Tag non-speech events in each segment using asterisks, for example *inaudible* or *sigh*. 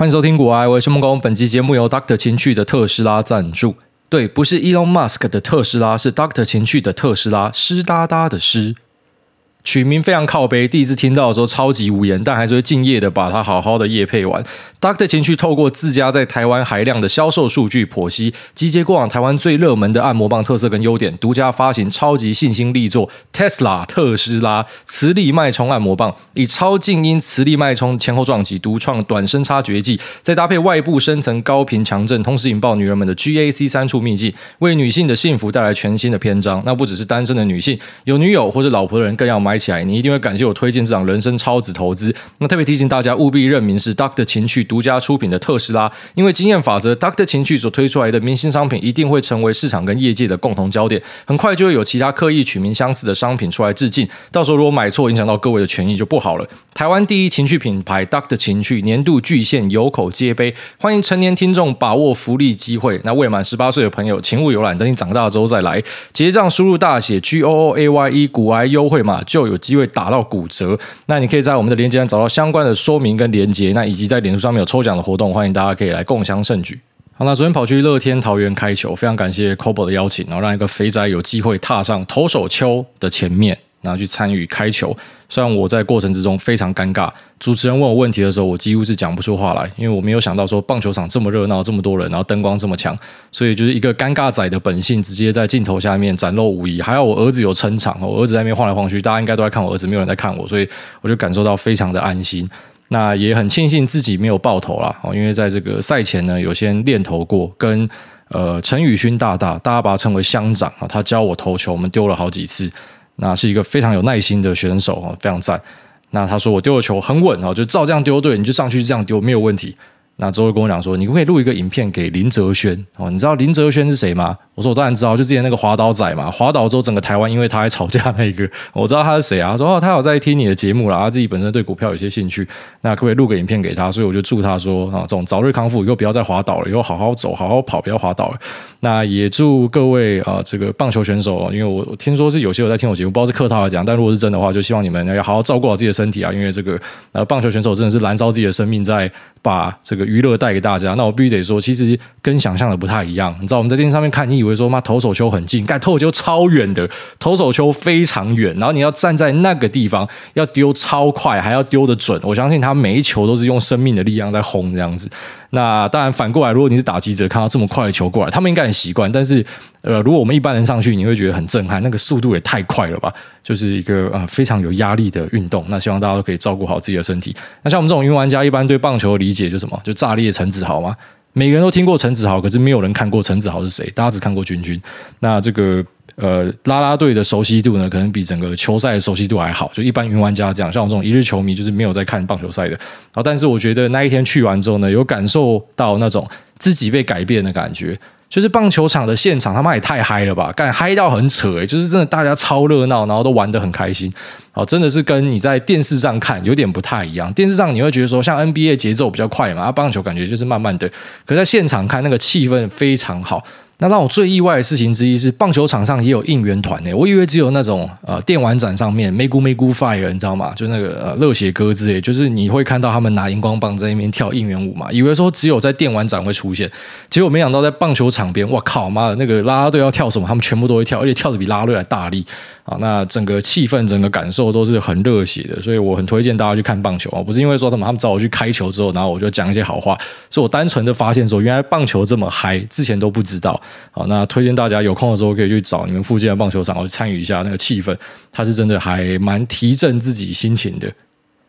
欢迎收听股癌，我是孟工。本期节目由 Doctor 情趣的特斯拉赞助。对，不是 Elon Musk 的特斯拉，是 Doctor 情趣的特斯拉，湿哒哒的湿。取名非常靠背，第一次听到的时候超级无言，但还是会敬业的把它好好的夜配完。Doctor 情趣透过自家在台湾海量的销售数据剖析，集结过往台湾最热门的按摩棒特色跟优点，独家发行超级信心力作 Tesla 特斯拉磁力脉冲按摩棒，以超静音磁力脉冲前后撞击，独创短声插绝技，再搭配外部深层高频强震，同时引爆女人们的 GAC 三处秘技，为女性的幸福带来全新的篇章。那不只是单身的女性，有女友或者老婆的人更要买买起来，你一定会感谢我推荐这档人生超值投资。那特别提醒大家，务必认明是 Dr. 情趣独家出品的特斯拉，因为经验法则，Dr. 情趣所推出来的明星商品一定会成为市场跟业界的共同焦点，很快就会有其他刻意取名相似的商品出来致敬。到时候如果买错，影响到各位的权益就不好了。台湾第一情趣品牌 Dr. 情趣年度巨献有口皆碑，欢迎成年听众把握福利机会。那未满十八岁的朋友，请勿游览，等你长大之后再来结账，输入大写 G O O A Y E 股癌优惠码就有机会打到骨折。那你可以在我们的链接上找到相关的说明跟连接，那以及在脸书上面有抽奖的活动，欢迎大家可以来共享盛举。好，那昨天跑去乐天桃园开球，非常感谢 Kobo 的邀请，然后让一个肥宅有机会踏上投手丘的前面，然后去参与开球。虽然我在过程之中非常尴尬，主持人问我问题的时候，我几乎是讲不出话来，因为我没有想到说棒球场这么热闹，这么多人，然后灯光这么强，所以就是一个尴尬仔的本性直接在镜头下面展露无遗。还好我儿子有撑场，我儿子在那边晃来晃去，大家应该都在看我儿子，没有人在看我，所以我就感受到非常的安心。那也很庆幸自己没有爆头啦，因为在这个赛前呢，有先练投过，跟呃陈宇勋大大，大家把他称为乡长啊，他教我投球，我们丢了好几次。那是一个非常有耐心的选手，非常赞。那他说我丢的球很稳，就照这样丢，对，你就上去这样丢没有问题。那之后跟我讲说，你可不可以录一个影片给林哲轩哦？你知道林哲轩是谁吗？我说我当然知道，就之前那个滑倒仔嘛，滑倒之后整个台湾因为他还吵架那一个，*laughs* 我知道他是谁啊？他说哦，他有在听你的节目啦，他自己本身对股票有些兴趣，那可不可以录个影片给他？所以我就祝他说啊，这种早日康复，以后不要再滑倒了，以后好好走，好好跑，不要滑倒了。那也祝各位啊，这个棒球选手，因为我听说是有些有在听我节目，不知道是客套来讲，但如果是真的话，就希望你们要好好照顾好自己的身体啊，因为这个呃棒球选手真的是燃烧自己的生命在把这个娱乐带给大家。那我必须得说，其实跟想象的不太一样。你知道我们在电视上面看，你以为说妈投手球很近，盖投手球超远的，投手球非常远，然后你要站在那个地方，要丢超快，还要丢得准。我相信他每一球都是用生命的力量在轰这样子。那当然反过来，如果你是打击者，看到这么快的球过来，他们应该习惯。但是呃，如果我们一般人上去，你会觉得很震撼，那个速度也太快了吧？就是一个呃非常有压力的运动。那希望大家都可以照顾好自己的身体。那像我们这种云玩家，一般对棒球的理解就什么？就炸裂陈子豪吗。每个人都听过陈子豪，可是没有人看过陈子豪是谁。大家只看过君君。那这个呃，啦啦队的熟悉度呢，可能比整个球赛的熟悉度还好。就一般云玩家这样，像我这种一日球迷，就是没有在看棒球赛的。然后，但是我觉得那一天去完之后呢，有感受到那种自己被改变的感觉。就是棒球场的现场，他妈也太嗨了吧！干嗨到很扯诶，就是真的大家超热闹，然后都玩得很开心。真的是跟你在电视上看有点不太一样。电视上你会觉得说，像 NBA 节奏比较快嘛，棒球感觉就是慢慢的。可在现场看，那个气氛非常好。那让我最意外的事情之一是，棒球场上也有应援团诶，我以为只有那种呃电玩展上面，make make fire，你知道吗？就那个呃热血歌之类，就是你会看到他们拿荧光棒在那边跳应援舞嘛。以为说只有在电玩展会出现，结果没想到在棒球场边，我靠妈的，那个啦啦队要跳什么，他们全部都会跳，而且跳的比啦啦队还大力。啊，那整个气氛、整个感受都是很热血的，所以我很推荐大家去看棒球啊！不是因为说他们他们找我去开球之后，然后我就讲一些好话，是我单纯的发现说，原来棒球这么嗨，之前都不知道。好，那推荐大家有空的时候可以去找你们附近的棒球场，去参与一下那个气氛，它是真的还蛮提振自己心情的。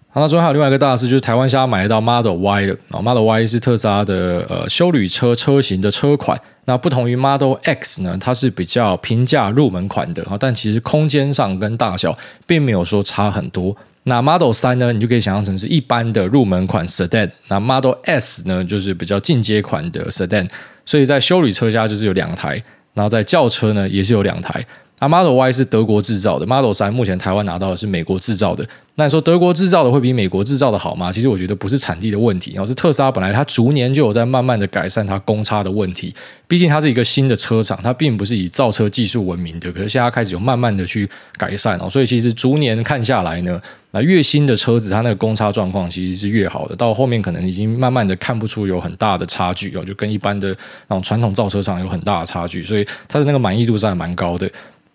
好，那最后还有另外一个大事，就是台湾现在买得到 Model Y 的啊，Model Y 是特斯拉的呃休旅车车型的车款。那不同于 Model X 呢，它是比较平价入门款的啊，但其实空间上跟大小并没有说差很多。那 Model 三呢，你就可以想象成是一般的入门款 Sedan。那 Model S 呢，就是比较进阶款的 Sedan。所以在修理车家就是有两台，然后在轿车呢也是有两台。那 Model Y 是德国制造的，Model 3目前台湾拿到的是美国制造的。那你说德国制造的会比美国制造的好吗？其实我觉得不是产地的问题，而是特斯拉本来它逐年就有在慢慢的改善它公差的问题。毕竟它是一个新的车厂，它并不是以造车技术闻名的，可是现在开始有慢慢的去改善哦。所以其实逐年看下来呢，那越新的车子，它那个公差状况其实是越好的。到后面可能已经慢慢的看不出有很大的差距哦，就跟一般的那种传统造车厂有很大的差距，所以它的那个满意度是还蛮高的。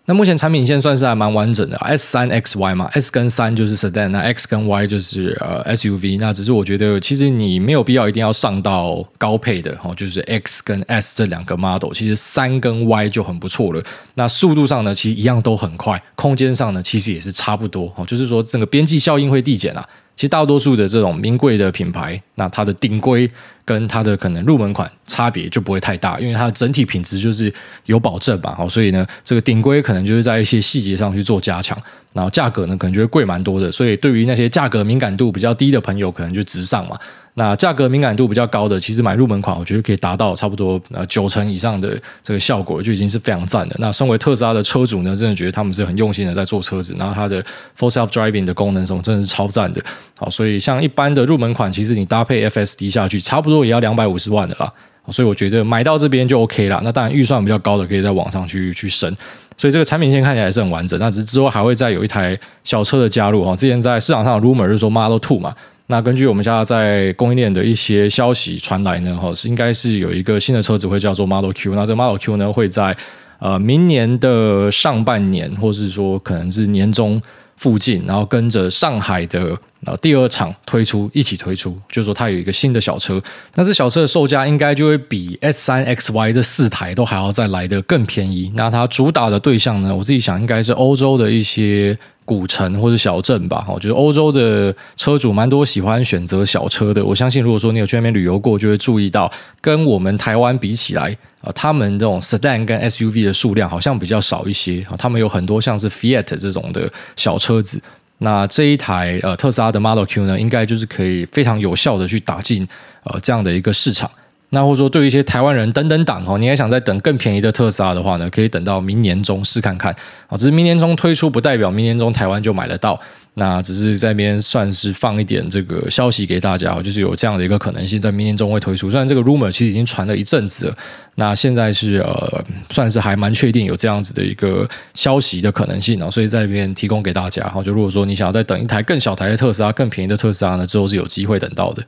那目前产品线算是还蛮完整的，S 三 X Y 嘛，S 跟三就是 Sedan，那 X 跟 Y 就是呃 SUV。那只是我觉得，其实你没有必要一定要上到高配的哦，就是 X 跟 S 这两个 model，其实三跟 Y 就很不错了。那速度上呢，其实一样都很快，空间上呢，其实也是差不多哦，就是说整个边际效应会递减啊。其实大多数的这种名贵的品牌，那它的顶规跟它的可能入门款差别就不会太大，因为它的整体品质就是有保证吧。好，所以呢，这个顶规可能就是在一些细节上去做加强，然后价格呢可能就会贵蛮多的。所以对于那些价格敏感度比较低的朋友，可能就直上嘛。那价格敏感度比较高的，其实买入门款，我觉得可以达到差不多呃九成以上的这个效果，就已经是非常赞的。那身为特斯拉的车主呢，真的觉得他们是很用心的在做车子，然后它的 Full Self Driving 的功能什么，真的是超赞的。好，所以像一般的入门款，其实你搭配 FSD 下去，差不多也要两百五十万的啦。所以我觉得买到这边就 OK 啦。那当然预算比较高的，可以在网上去去升。所以这个产品线看起来还是很完整。那只是之后还会再有一台小车的加入哈。之前在市场上的 rumor 就是说 Model Two 嘛。那根据我们家在在供应链的一些消息传来呢，哈，是应该是有一个新的车子会叫做 Model Q。那这 Model Q 呢，会在呃明年的上半年，或是说可能是年中附近，然后跟着上海的呃第二场推出一起推出，就是说它有一个新的小车。那这小车的售价应该就会比 S 三 X Y 这四台都还要再来得更便宜。那它主打的对象呢，我自己想应该是欧洲的一些。古城或者小镇吧，我觉得欧洲的车主蛮多喜欢选择小车的。我相信，如果说你有去那边旅游过，就会注意到，跟我们台湾比起来啊，他们这种 sedan 跟 SUV 的数量好像比较少一些啊。他们有很多像是 Fiat 这种的小车子。那这一台呃特斯拉的 Model Q 呢，应该就是可以非常有效的去打进呃这样的一个市场。那或者说，对于一些台湾人等等党哦，你还想再等更便宜的特斯拉的话呢，可以等到明年中试看看啊。只是明年中推出，不代表明年中台湾就买得到。那只是在边算是放一点这个消息给大家，就是有这样的一个可能性，在明年中会推出。虽然这个 rumor 其实已经传了一阵子了，那现在是呃，算是还蛮确定有这样子的一个消息的可能性啊，所以在那边提供给大家哈。就如果说你想要再等一台更小台的特斯拉，更便宜的特斯拉呢，之后是有机会等到的。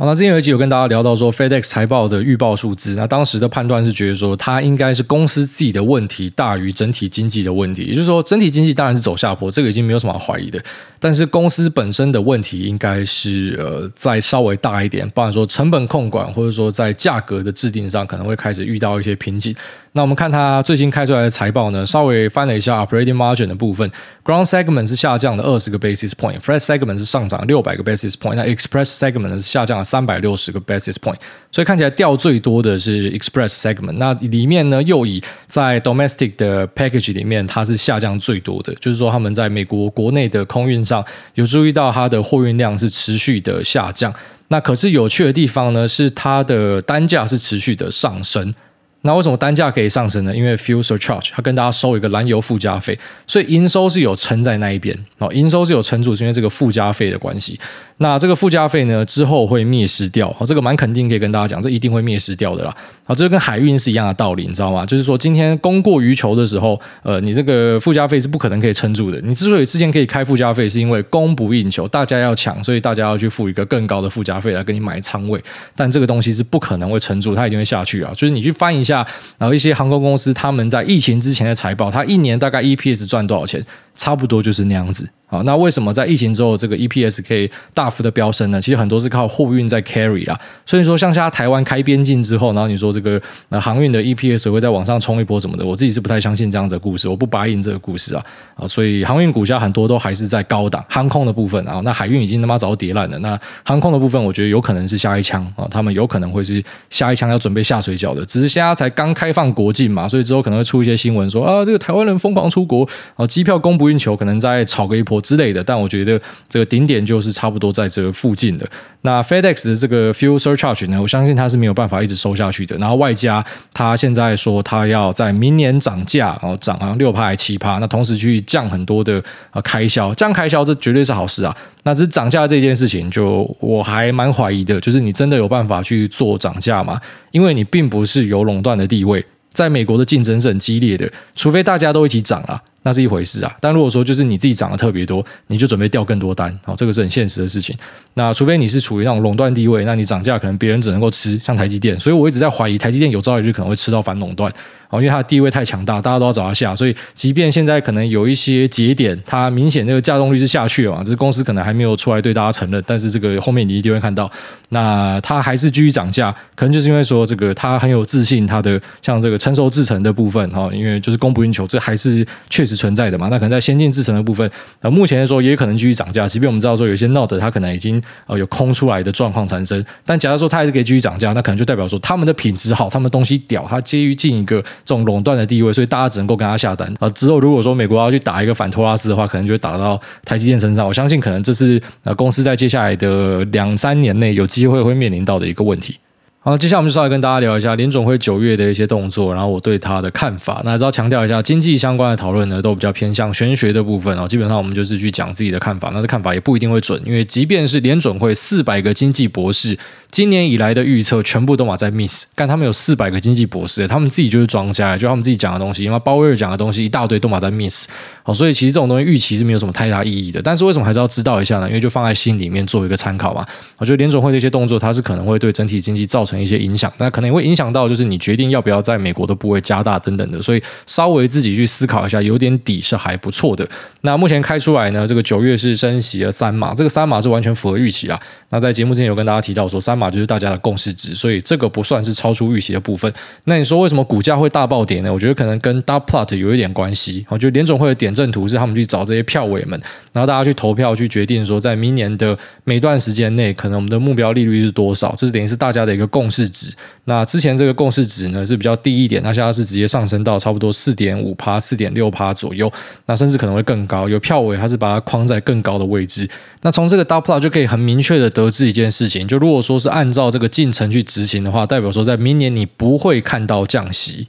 好，那之前有一集有跟大家聊到说，FedEx 财报的预报数字，那当时的判断是觉得说，它应该是公司自己的问题大于整体经济的问题，也就是说，整体经济当然是走下坡，这个已经没有什么好怀疑的。但是公司本身的问题应该是呃再稍微大一点，不然说成本控管或者说在价格的制定上可能会开始遇到一些瓶颈。那我们看它最新开出来的财报呢，稍微翻了一下 operating margin 的部分，ground segment 是下降了二十个 basis point，fresh segment 是上涨六百个 basis point，那 express segment 是下降了三百六十个 basis point，所以看起来掉最多的是 express segment。那里面呢，又以在 domestic 的 package 里面，它是下降最多的，就是说他们在美国国内的空运上有注意到它的货运量是持续的下降。那可是有趣的地方呢，是它的单价是持续的上升。那为什么单价可以上升呢？因为 fuel surcharge，它跟大家收一个燃油附加费，所以营收是有撑在那一边哦，营收是有撑住，是因为这个附加费的关系。那这个附加费呢，之后会灭失掉，这个蛮肯定可以跟大家讲，这一定会灭失掉的啦。啊，这个跟海运是一样的道理，你知道吗？就是说今天供过于求的时候，呃，你这个附加费是不可能可以撑住的。你之所以之前可以开附加费，是因为供不应求，大家要抢，所以大家要去付一个更高的附加费来给你买仓位。但这个东西是不可能会撑住，它一定会下去啊。就是你去翻一下，然后一些航空公司他们在疫情之前的财报，它一年大概 EPS 赚多少钱？差不多就是那样子。好，那为什么在疫情之后这个 EPS 可以大幅的飙升呢？其实很多是靠货运在 carry 啊。所以说，像现在台湾开边境之后，然后你说这个那航运的 EPS 会再往上冲一波什么的，我自己是不太相信这样子的故事，我不 buy in 这个故事啊。啊，所以航运股价很多都还是在高档，航空的部分啊，那海运已经他妈早跌烂了。那航空的部分，我觉得有可能是下一枪啊，他们有可能会是下一枪要准备下水饺的。只是现在才刚开放国境嘛，所以之后可能会出一些新闻说啊，这个台湾人疯狂出国啊，机票供不应求，可能再炒个一波之类的。但我觉得。这个顶点就是差不多在这附近的。那 FedEx 的这个 fuel surcharge 呢，我相信它是没有办法一直收下去的。然后外加它现在说它要在明年涨价，然后涨啊六趴还七趴，那同时去降很多的啊开销，降开销这绝对是好事啊。那只是涨价这件事情，就我还蛮怀疑的，就是你真的有办法去做涨价吗？因为你并不是有垄断的地位。在美国的竞争是很激烈的，除非大家都一起涨啊，那是一回事啊。但如果说就是你自己涨得特别多，你就准备掉更多单，好，这个是很现实的事情。那除非你是处于那种垄断地位，那你涨价可能别人只能够吃，像台积电。所以我一直在怀疑台积电有朝一日可能会吃到反垄断。哦，因为它的地位太强大，大家都要找它下，所以即便现在可能有一些节点，它明显那个价动率是下去了嘛，这公司可能还没有出来对大家承认，但是这个后面你一定会看到，那它还是继续涨价，可能就是因为说这个它很有自信，它的像这个成熟制程的部分哈，因为就是供不应求，这还是确实存在的嘛。那可能在先进制程的部分，呃，目前来说也可能继续涨价，即便我们知道说有些 Note 它可能已经呃有空出来的状况产生，但假如说它还是可以继续涨价，那可能就代表说他们的品质好，他们东西屌，它接于进一个这种垄断的地位，所以大家只能够跟他下单啊。之后如果说美国要去打一个反托拉斯的话，可能就会打到台积电身上。我相信可能这是呃公司在接下来的两三年内有机会会面临到的一个问题。好，接下来我们就稍微跟大家聊一下联准会九月的一些动作，然后我对它的看法。那还是要强调一下，经济相关的讨论呢，都比较偏向玄学的部分哦。基本上我们就是去讲自己的看法，那这看法也不一定会准，因为即便是联准会四百个经济博士。今年以来的预测全部都马在 miss，但他们有四百个经济博士，他们自己就是庄家，就他们自己讲的东西，因为鲍威尔讲的东西一大堆都马在 miss，好，所以其实这种东西预期是没有什么太大意义的。但是为什么还是要知道一下呢？因为就放在心里面做一个参考嘛。我觉得联准会的一些动作，它是可能会对整体经济造成成一些影响，那可能也会影响到就是你决定要不要在美国的部位加大等等的，所以稍微自己去思考一下，有点底是还不错的。那目前开出来呢，这个九月是升息了三码，这个三码是完全符合预期啦。那在节目之前有跟大家提到说，三码就是大家的共识。值，所以这个不算是超出预期的部分。那你说为什么股价会大暴跌呢？我觉得可能跟 dot plot 有一点关系。我觉得联准会的点阵图是他们去找这些票委们，然后大家去投票去决定说，在明年的每段时间内，可能我们的目标利率是多少？这是等于是大家的一个共共识值。那之前这个共识值呢是比较低一点，那现在是直接上升到差不多四点五趴、四点六趴左右，那甚至可能会更高。有票委还是把它框在更高的位置。那从这个 d o u b l 就可以很明确的得知一件事情，就如果说是按照这个进程去执行的话，代表说在明年你不会看到降息。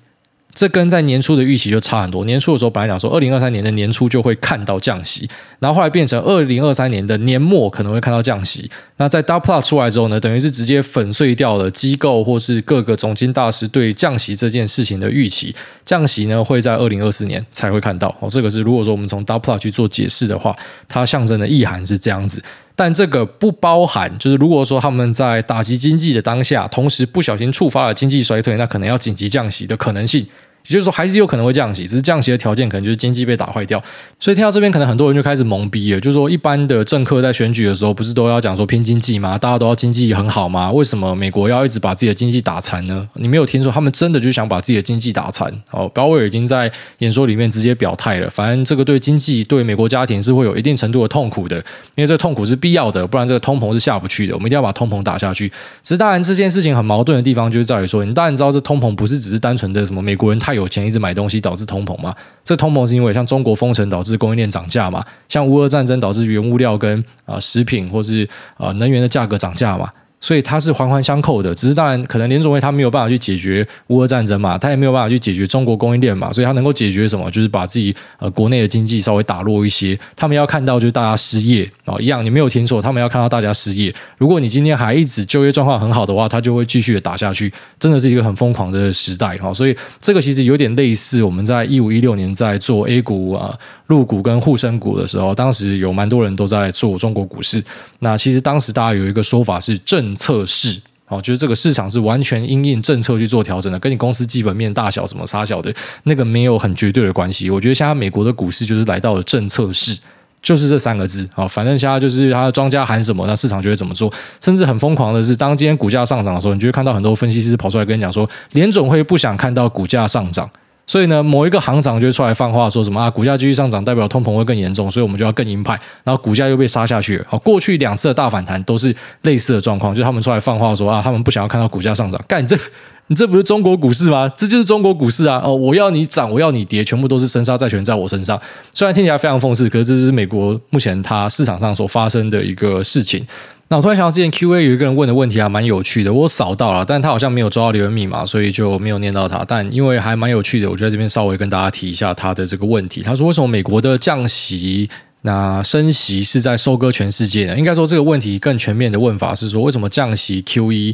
这跟在年初的预期就差很多。年初的时候本来讲说，二零二三年的年初就会看到降息，然后后来变成二零二三年的年末可能会看到降息。那在 dot plot 出来之后呢，等于是直接粉碎掉了机构或是各个总经大师对降息这件事情的预期。降息呢会在二零二四年才会看到。哦，这个是如果说我们从 dot plot 去做解释的话，它象征的意涵是这样子。但这个不包含，就是如果说他们在打击经济的当下，同时不小心触发了经济衰退，那可能要紧急降息的可能性。也就是说，还是有可能会降息，只是降息的条件可能就是经济被打坏掉。所以听到这边，可能很多人就开始懵逼了。就是说，一般的政客在选举的时候，不是都要讲说拼经济吗？大家都要经济很好吗？为什么美国要一直把自己的经济打残呢？你没有听说他们真的就想把自己的经济打残？哦，鲍威尔已经在演说里面直接表态了。反正这个对经济、对美国家庭是会有一定程度的痛苦的，因为这个痛苦是必要的，不然这个通膨是下不去的。我们一定要把通膨打下去。只是当然，这件事情很矛盾的地方就是在于说，你当然知道这通膨不是只是单纯的什么美国人太有钱，一直买东西。导致通膨嘛？这通膨是因为像中国封城导致供应链涨价嘛？像乌俄战争导致原物料跟啊、食品或是啊、能源的价格涨价嘛？所以它是环环相扣的，只是当然可能联总会他没有办法去解决乌俄战争嘛，他也没有办法去解决中国供应链嘛，所以他能够解决什么？就是把自己呃国内的经济稍微打落一些。他们要看到就是大家失业啊、一样你没有听错，他们要看到大家失业。如果你今天还一直就业状况很好的话，他就会继续的打下去，真的是一个很疯狂的时代哈、哦。所以这个其实有点类似我们在一五一六年在做 A 股啊。入股跟沪深股的时候，当时有蛮多人都在做中国股市。那其实当时大家有一个说法是正政策市，哦，就是这个市场是完全因应政策去做调整的，跟你公司基本面大小什么杀小的那个没有很绝对的关系。我觉得现在美国的股市就是来到了政策市，就是这三个字啊。反正现在就是它的庄家喊什么，那市场就会怎么做。甚至很疯狂的是，当今天股价上涨的时候，你就会看到很多分析师跑出来跟你讲说，联总会不想看到股价上涨。所以呢，某一个行长就会出来放话，说什么啊，股价继续上涨，代表通膨会更严重，所以我们就要更鹰派，然后股价又被杀下去。好，过去两次的大反弹都是类似的状况，就是他们出来放话说啊，他们不想要看到股价上涨。干，你这 *laughs* 你这不是中国股市吗？这就是中国股市啊！哦，我要你涨，我要你跌，全部都是生杀债权在我身上。虽然听起来非常讽刺，可是这是美国目前它市场上所发生的一个事情。那我突然想到，之前 Q&A 有一个人问的问题还蛮有趣的，我扫到了，但他好像没有抓到留言密码，所以就没有念到他。但因为还蛮有趣的，我就在这边稍微跟大家提一下他的这个问题。他说：“为什么美国的降息、那升息是在收割全世界呢？”应该说这个问题更全面的问法是说：为什么降息 QE？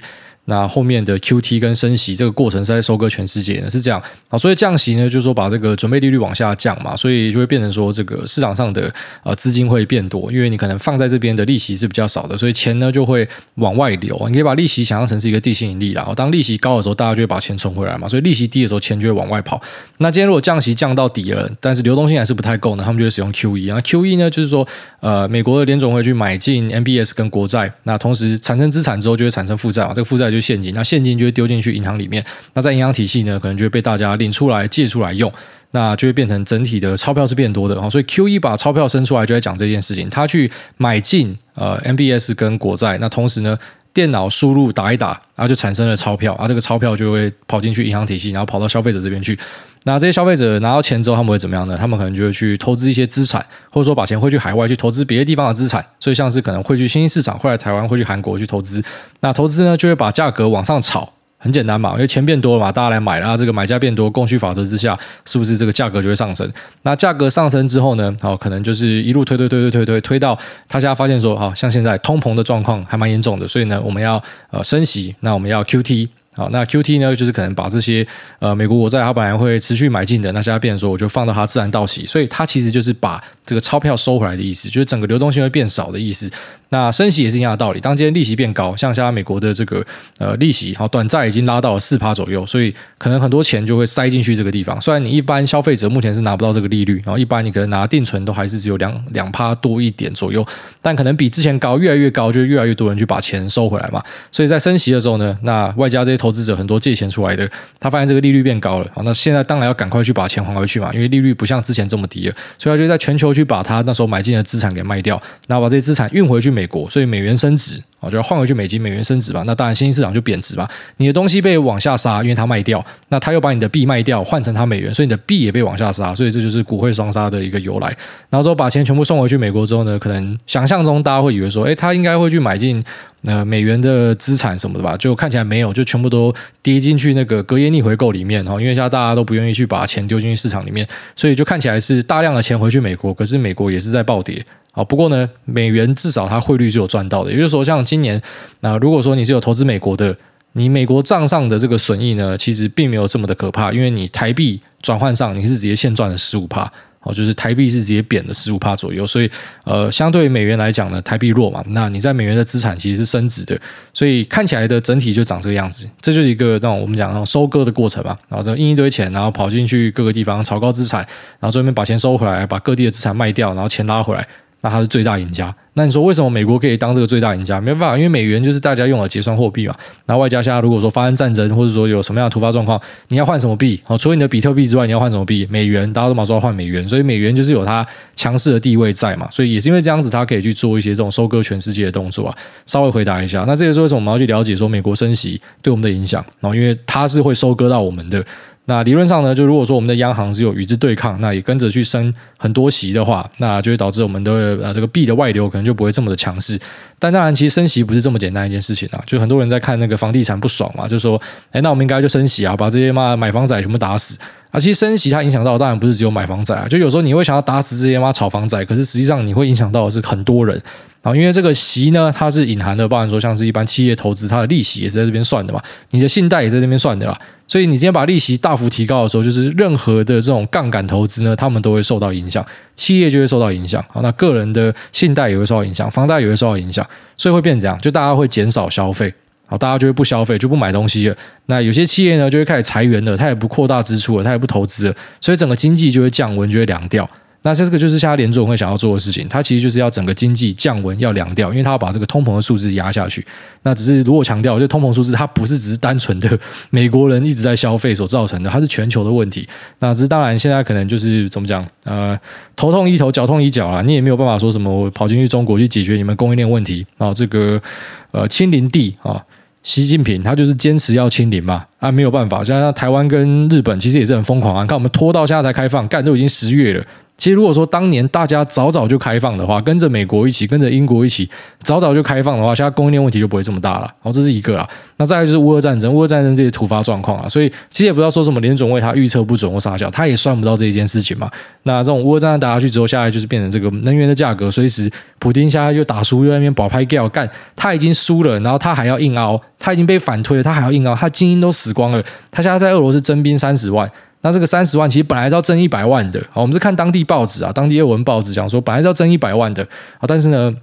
那后面的 QT 跟升息这个过程是在收割全世界呢，是这样啊。所以降息呢，就是说把这个准备利率往下降嘛，所以就会变成说这个市场上的呃资金会变多，因为你可能放在这边的利息是比较少的，所以钱呢就会往外流。你可以把利息想象成是一个地心引力啦。当利息高的时候，大家就会把钱存回来嘛，所以利息低的时候，钱就会往外跑。那今天如果降息降到底了，但是流动性还是不太够呢，他们就会使用 QE 啊。QE 呢就是说呃美国的联总会去买进 MBS 跟国债，那同时产生资产之后就会产生负债嘛，这个负债就是现金，那现金就会丢进去银行里面，那在银行体系呢，可能就会被大家领出来借出来用，那就会变成整体的钞票是变多的。所以 QE 把钞票生出来就在讲这件事情，他去买进呃 MBS 跟国债，那同时呢，电脑输入打一打，然后就产生了钞票，啊，这个钞票就会跑进去银行体系，然后跑到消费者这边去。那这些消费者拿到钱之后，他们会怎么样呢？他们可能就会去投资一些资产，或者说把钱汇去海外去投资别的地方的资产。所以像是可能会去新兴市场，会来台湾，会去韩国去投资。那投资呢，就会把价格往上炒。很简单嘛，因为钱变多了嘛，大家来买了，这个买家变多，供需法则之下，是不是这个价格就会上升？那价格上升之后呢，好，可能就是一路推推推推推推推到他家发现说，好像现在通膨的状况还蛮严重的，所以呢，我们要呃升息，那我们要 QT。好，那 QT 呢，就是可能把这些呃美国国债，它本来会持续买进的，那现在变成说，我就放到它自然到期，所以它其实就是把这个钞票收回来的意思，就是整个流动性会变少的意思。那升息也是一样的道理，当今天利息变高，像现在美国的这个呃利息，好，短债已经拉到了四趴左右，所以可能很多钱就会塞进去这个地方。虽然你一般消费者目前是拿不到这个利率，然后一般你可能拿定存都还是只有两两趴多一点左右，但可能比之前高，越来越高，就越来越多人去把钱收回来嘛。所以在升息的时候呢，那外加这些投资者很多借钱出来的，他发现这个利率变高了，好，那现在当然要赶快去把钱还回去嘛，因为利率不像之前这么低了，所以他就在全球去把他那时候买进的资产给卖掉，然后把这些资产运回去 *laughs* 美国，所以美元升值。哦，就要换回去美金，美元升值吧。那当然，新兴市场就贬值吧。你的东西被往下杀，因为它卖掉，那他又把你的币卖掉，换成他美元，所以你的币也被往下杀。所以这就是股汇双杀的一个由来。然后之后把钱全部送回去美国之后呢，可能想象中大家会以为说，诶，他应该会去买进呃美元的资产什么的吧？就看起来没有，就全部都跌进去那个隔夜逆回购里面。哦，因为现在大家都不愿意去把钱丢进去市场里面，所以就看起来是大量的钱回去美国，可是美国也是在暴跌。啊，不过呢，美元至少它汇率是有赚到的，也就是说，像今年，那如果说你是有投资美国的，你美国账上的这个损益呢，其实并没有这么的可怕，因为你台币转换上你是直接现赚了十五趴，哦，就是台币是直接贬了十五趴左右，所以呃，相对于美元来讲呢，台币弱嘛，那你在美元的资产其实是升值的，所以看起来的整体就长这个样子，这就是一个那种我们讲那种收割的过程嘛，然后这印一堆钱，然后跑进去各个地方炒高资产，然后最后面把钱收回来，把各地的资产卖掉，然后钱拉回来。那他是最大赢家。那你说为什么美国可以当这个最大赢家？没办法，因为美元就是大家用的结算货币嘛。那外加现在如果说发生战争，或者说有什么样的突发状况，你要换什么币？哦，除了你的比特币之外，你要换什么币？美元，大家都马上说要换美元，所以美元就是有它强势的地位在嘛。所以也是因为这样子，它可以去做一些这种收割全世界的动作啊。稍微回答一下，那这个是为什么我们要去了解说美国升息对我们的影响？然后因为它是会收割到我们的。那理论上呢，就如果说我们的央行是有与之对抗，那也跟着去升很多息的话，那就会导致我们的呃这个币的外流可能就不会这么的强势。但当然，其实升息不是这么简单一件事情啊。就很多人在看那个房地产不爽嘛，就说，哎，那我们应该就升息啊，把这些妈买房仔全部打死啊。其实升息它影响到当然不是只有买房仔啊，就有时候你会想要打死这些妈炒房仔，可是实际上你会影响到的是很多人。然后，因为这个息呢，它是隐含的，包含说像是一般企业投资，它的利息也是在这边算的嘛，你的信贷也在这边算的啦。所以你今天把利息大幅提高的时候，就是任何的这种杠杆投资呢，他们都会受到影响，企业就会受到影响。好，那个人的信贷也会受到影响，房贷也会受到影响，所以会变成这样，就大家会减少消费，好，大家就会不消费，就不买东西了。那有些企业呢，就会开始裁员了，它也不扩大支出了，它也不投资了，所以整个经济就会降温，就会凉掉。那这个就是现在联准会想要做的事情，它其实就是要整个经济降温，要凉掉，因为它要把这个通膨的数字压下去。那只是如果强调，就通膨数字它不是只是单纯的 *laughs* 美国人一直在消费所造成的，它是全球的问题。那只是当然现在可能就是怎么讲，呃，头痛医头，脚痛医脚啦，你也没有办法说什么我跑进去中国去解决你们供应链问题啊。这个呃，清零地啊，习近平他就是坚持要清零嘛，啊，没有办法。像台湾跟日本其实也是很疯狂啊，看我们拖到现在才开放，干都已经十月了。其实如果说当年大家早早就开放的话，跟着美国一起，跟着英国一起，早早就开放的话，现在供应链问题就不会这么大了。好，这是一个啦。那再来就是乌俄战争，乌俄战争这些突发状况啊，所以其实也不要说什么联准会他预测不准或啥小，他也算不到这一件事情嘛。那这种乌俄战争打下去之后，下来就是变成这个能源的价格，随时普丁现在又打输，又在那边保拍掉干，他已经输了，然后他还要硬凹，他已经被反推了，他还要硬凹，他精英都死光了，他现在在俄罗斯征兵三十万。那这个三十万其实本来是要挣一百万的，好，我们是看当地报纸啊，当地俄文报纸讲说本来是要挣一百万的，啊，但是呢。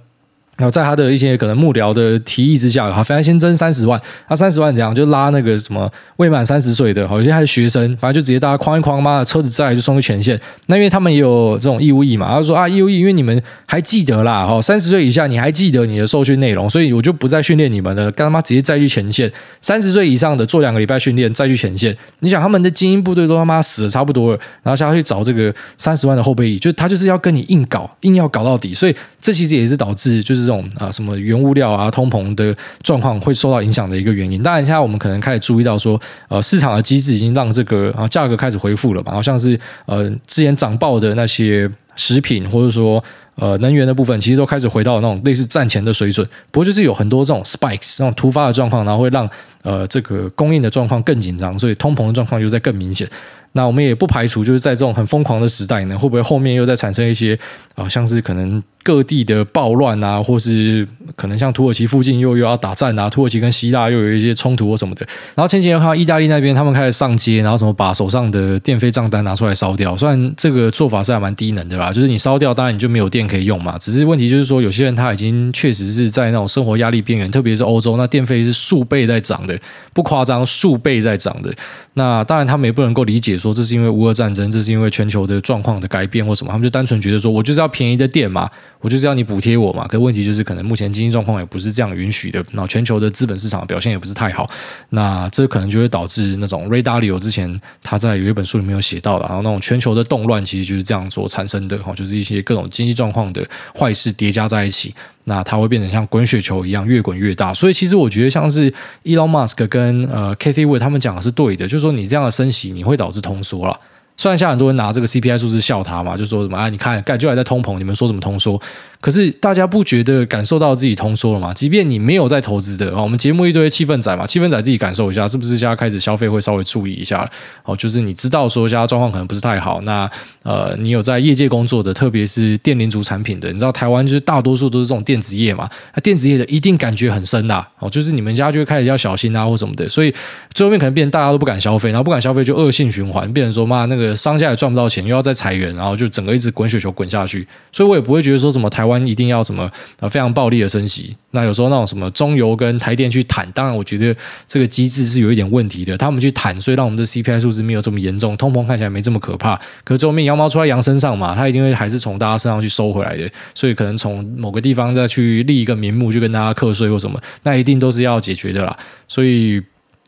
然后在他的一些可能幕僚的提议之下，好，反正先征三十万，他三十万怎样就拉那个什么未满三十岁的，好，有些还是学生，反正就直接大家哐一哐，妈的车子载来就送去前线。那因为他们也有这种义务役嘛，他说啊义务役，因为你们还记得啦，哈，三十岁以下你还记得你的受训内容，所以我就不再训练你们了，干他妈直接载去前线。三十岁以上的做两个礼拜训练再去前线。你想他们的精英部队都他妈死了差不多了，然后下去找这个三十万的后备役，就他就是要跟你硬搞，硬要搞到底，所以这其实也是导致就是。这种啊，什么原物料啊，通膨的状况会受到影响的一个原因。当然，现在我们可能开始注意到说，呃，市场的机制已经让这个啊价格开始恢复了嘛，好像是呃之前涨爆的那些食品，或者说呃能源的部分，其实都开始回到那种类似战前的水准。不过就是有很多这种 spikes 这种突发的状况，然后会让呃这个供应的状况更紧张，所以通膨的状况又在更明显。那我们也不排除，就是在这种很疯狂的时代呢，会不会后面又再产生一些啊，像是可能各地的暴乱啊，或是可能像土耳其附近又又要打战啊，土耳其跟希腊又有一些冲突或什么的。然后前几天看到意大利那边，他们开始上街，然后什么把手上的电费账单拿出来烧掉。虽然这个做法是还蛮低能的啦，就是你烧掉，当然你就没有电可以用嘛。只是问题就是说，有些人他已经确实是在那种生活压力边缘，特别是欧洲，那电费是数倍在涨的，不夸张，数倍在涨的。那当然他们也不能够理解。说这是因为乌俄战争，这是因为全球的状况的改变或什么，他们就单纯觉得说，我就是要便宜的电嘛，我就是要你补贴我嘛。可问题就是，可能目前经济状况也不是这样允许的，然后全球的资本市场表现也不是太好，那这可能就会导致那种 Ray Dalio 之前他在有一本书里面有写到的，然后那种全球的动乱其实就是这样所产生的，哈，就是一些各种经济状况的坏事叠加在一起。那它会变成像滚雪球一样越滚越大，所以其实我觉得像是 Elon Musk 跟呃 Kathy Wood 他们讲的是对的，就是说你这样的升息你会导致通缩了。虽然现在很多人拿这个 CPI 数字笑他嘛，就说什么啊，你看，感觉还在通膨，你们说什么通缩？可是大家不觉得感受到自己通缩了吗？即便你没有在投资的啊，我们节目一堆气氛仔嘛，气氛仔自己感受一下，是不是现在开始消费会稍微注意一下？哦，就是你知道说现在状况可能不是太好，那呃，你有在业界工作的，特别是电零组产品的，你知道台湾就是大多数都是这种电子业嘛，那电子业的一定感觉很深呐，哦，就是你们家就会开始要小心啊或什么的，所以最后面可能变成大家都不敢消费，然后不敢消费就恶性循环，变成说妈那个商家也赚不到钱，又要再裁员，然后就整个一直滚雪球滚下去，所以我也不会觉得说什么台湾一定要什么。啊，非常暴力的升息。那有时候那种什么中油跟台电去谈，当然我觉得这个机制是有一点问题的。他们去谈，所以让我们的 CPI 数字没有这么严重，通膨看起来没这么可怕。可是最后面羊毛出在羊身上嘛，他一定会还是从大家身上去收回来的。所以可能从某个地方再去立一个名目，去跟大家课税或什么，那一定都是要解决的啦。所以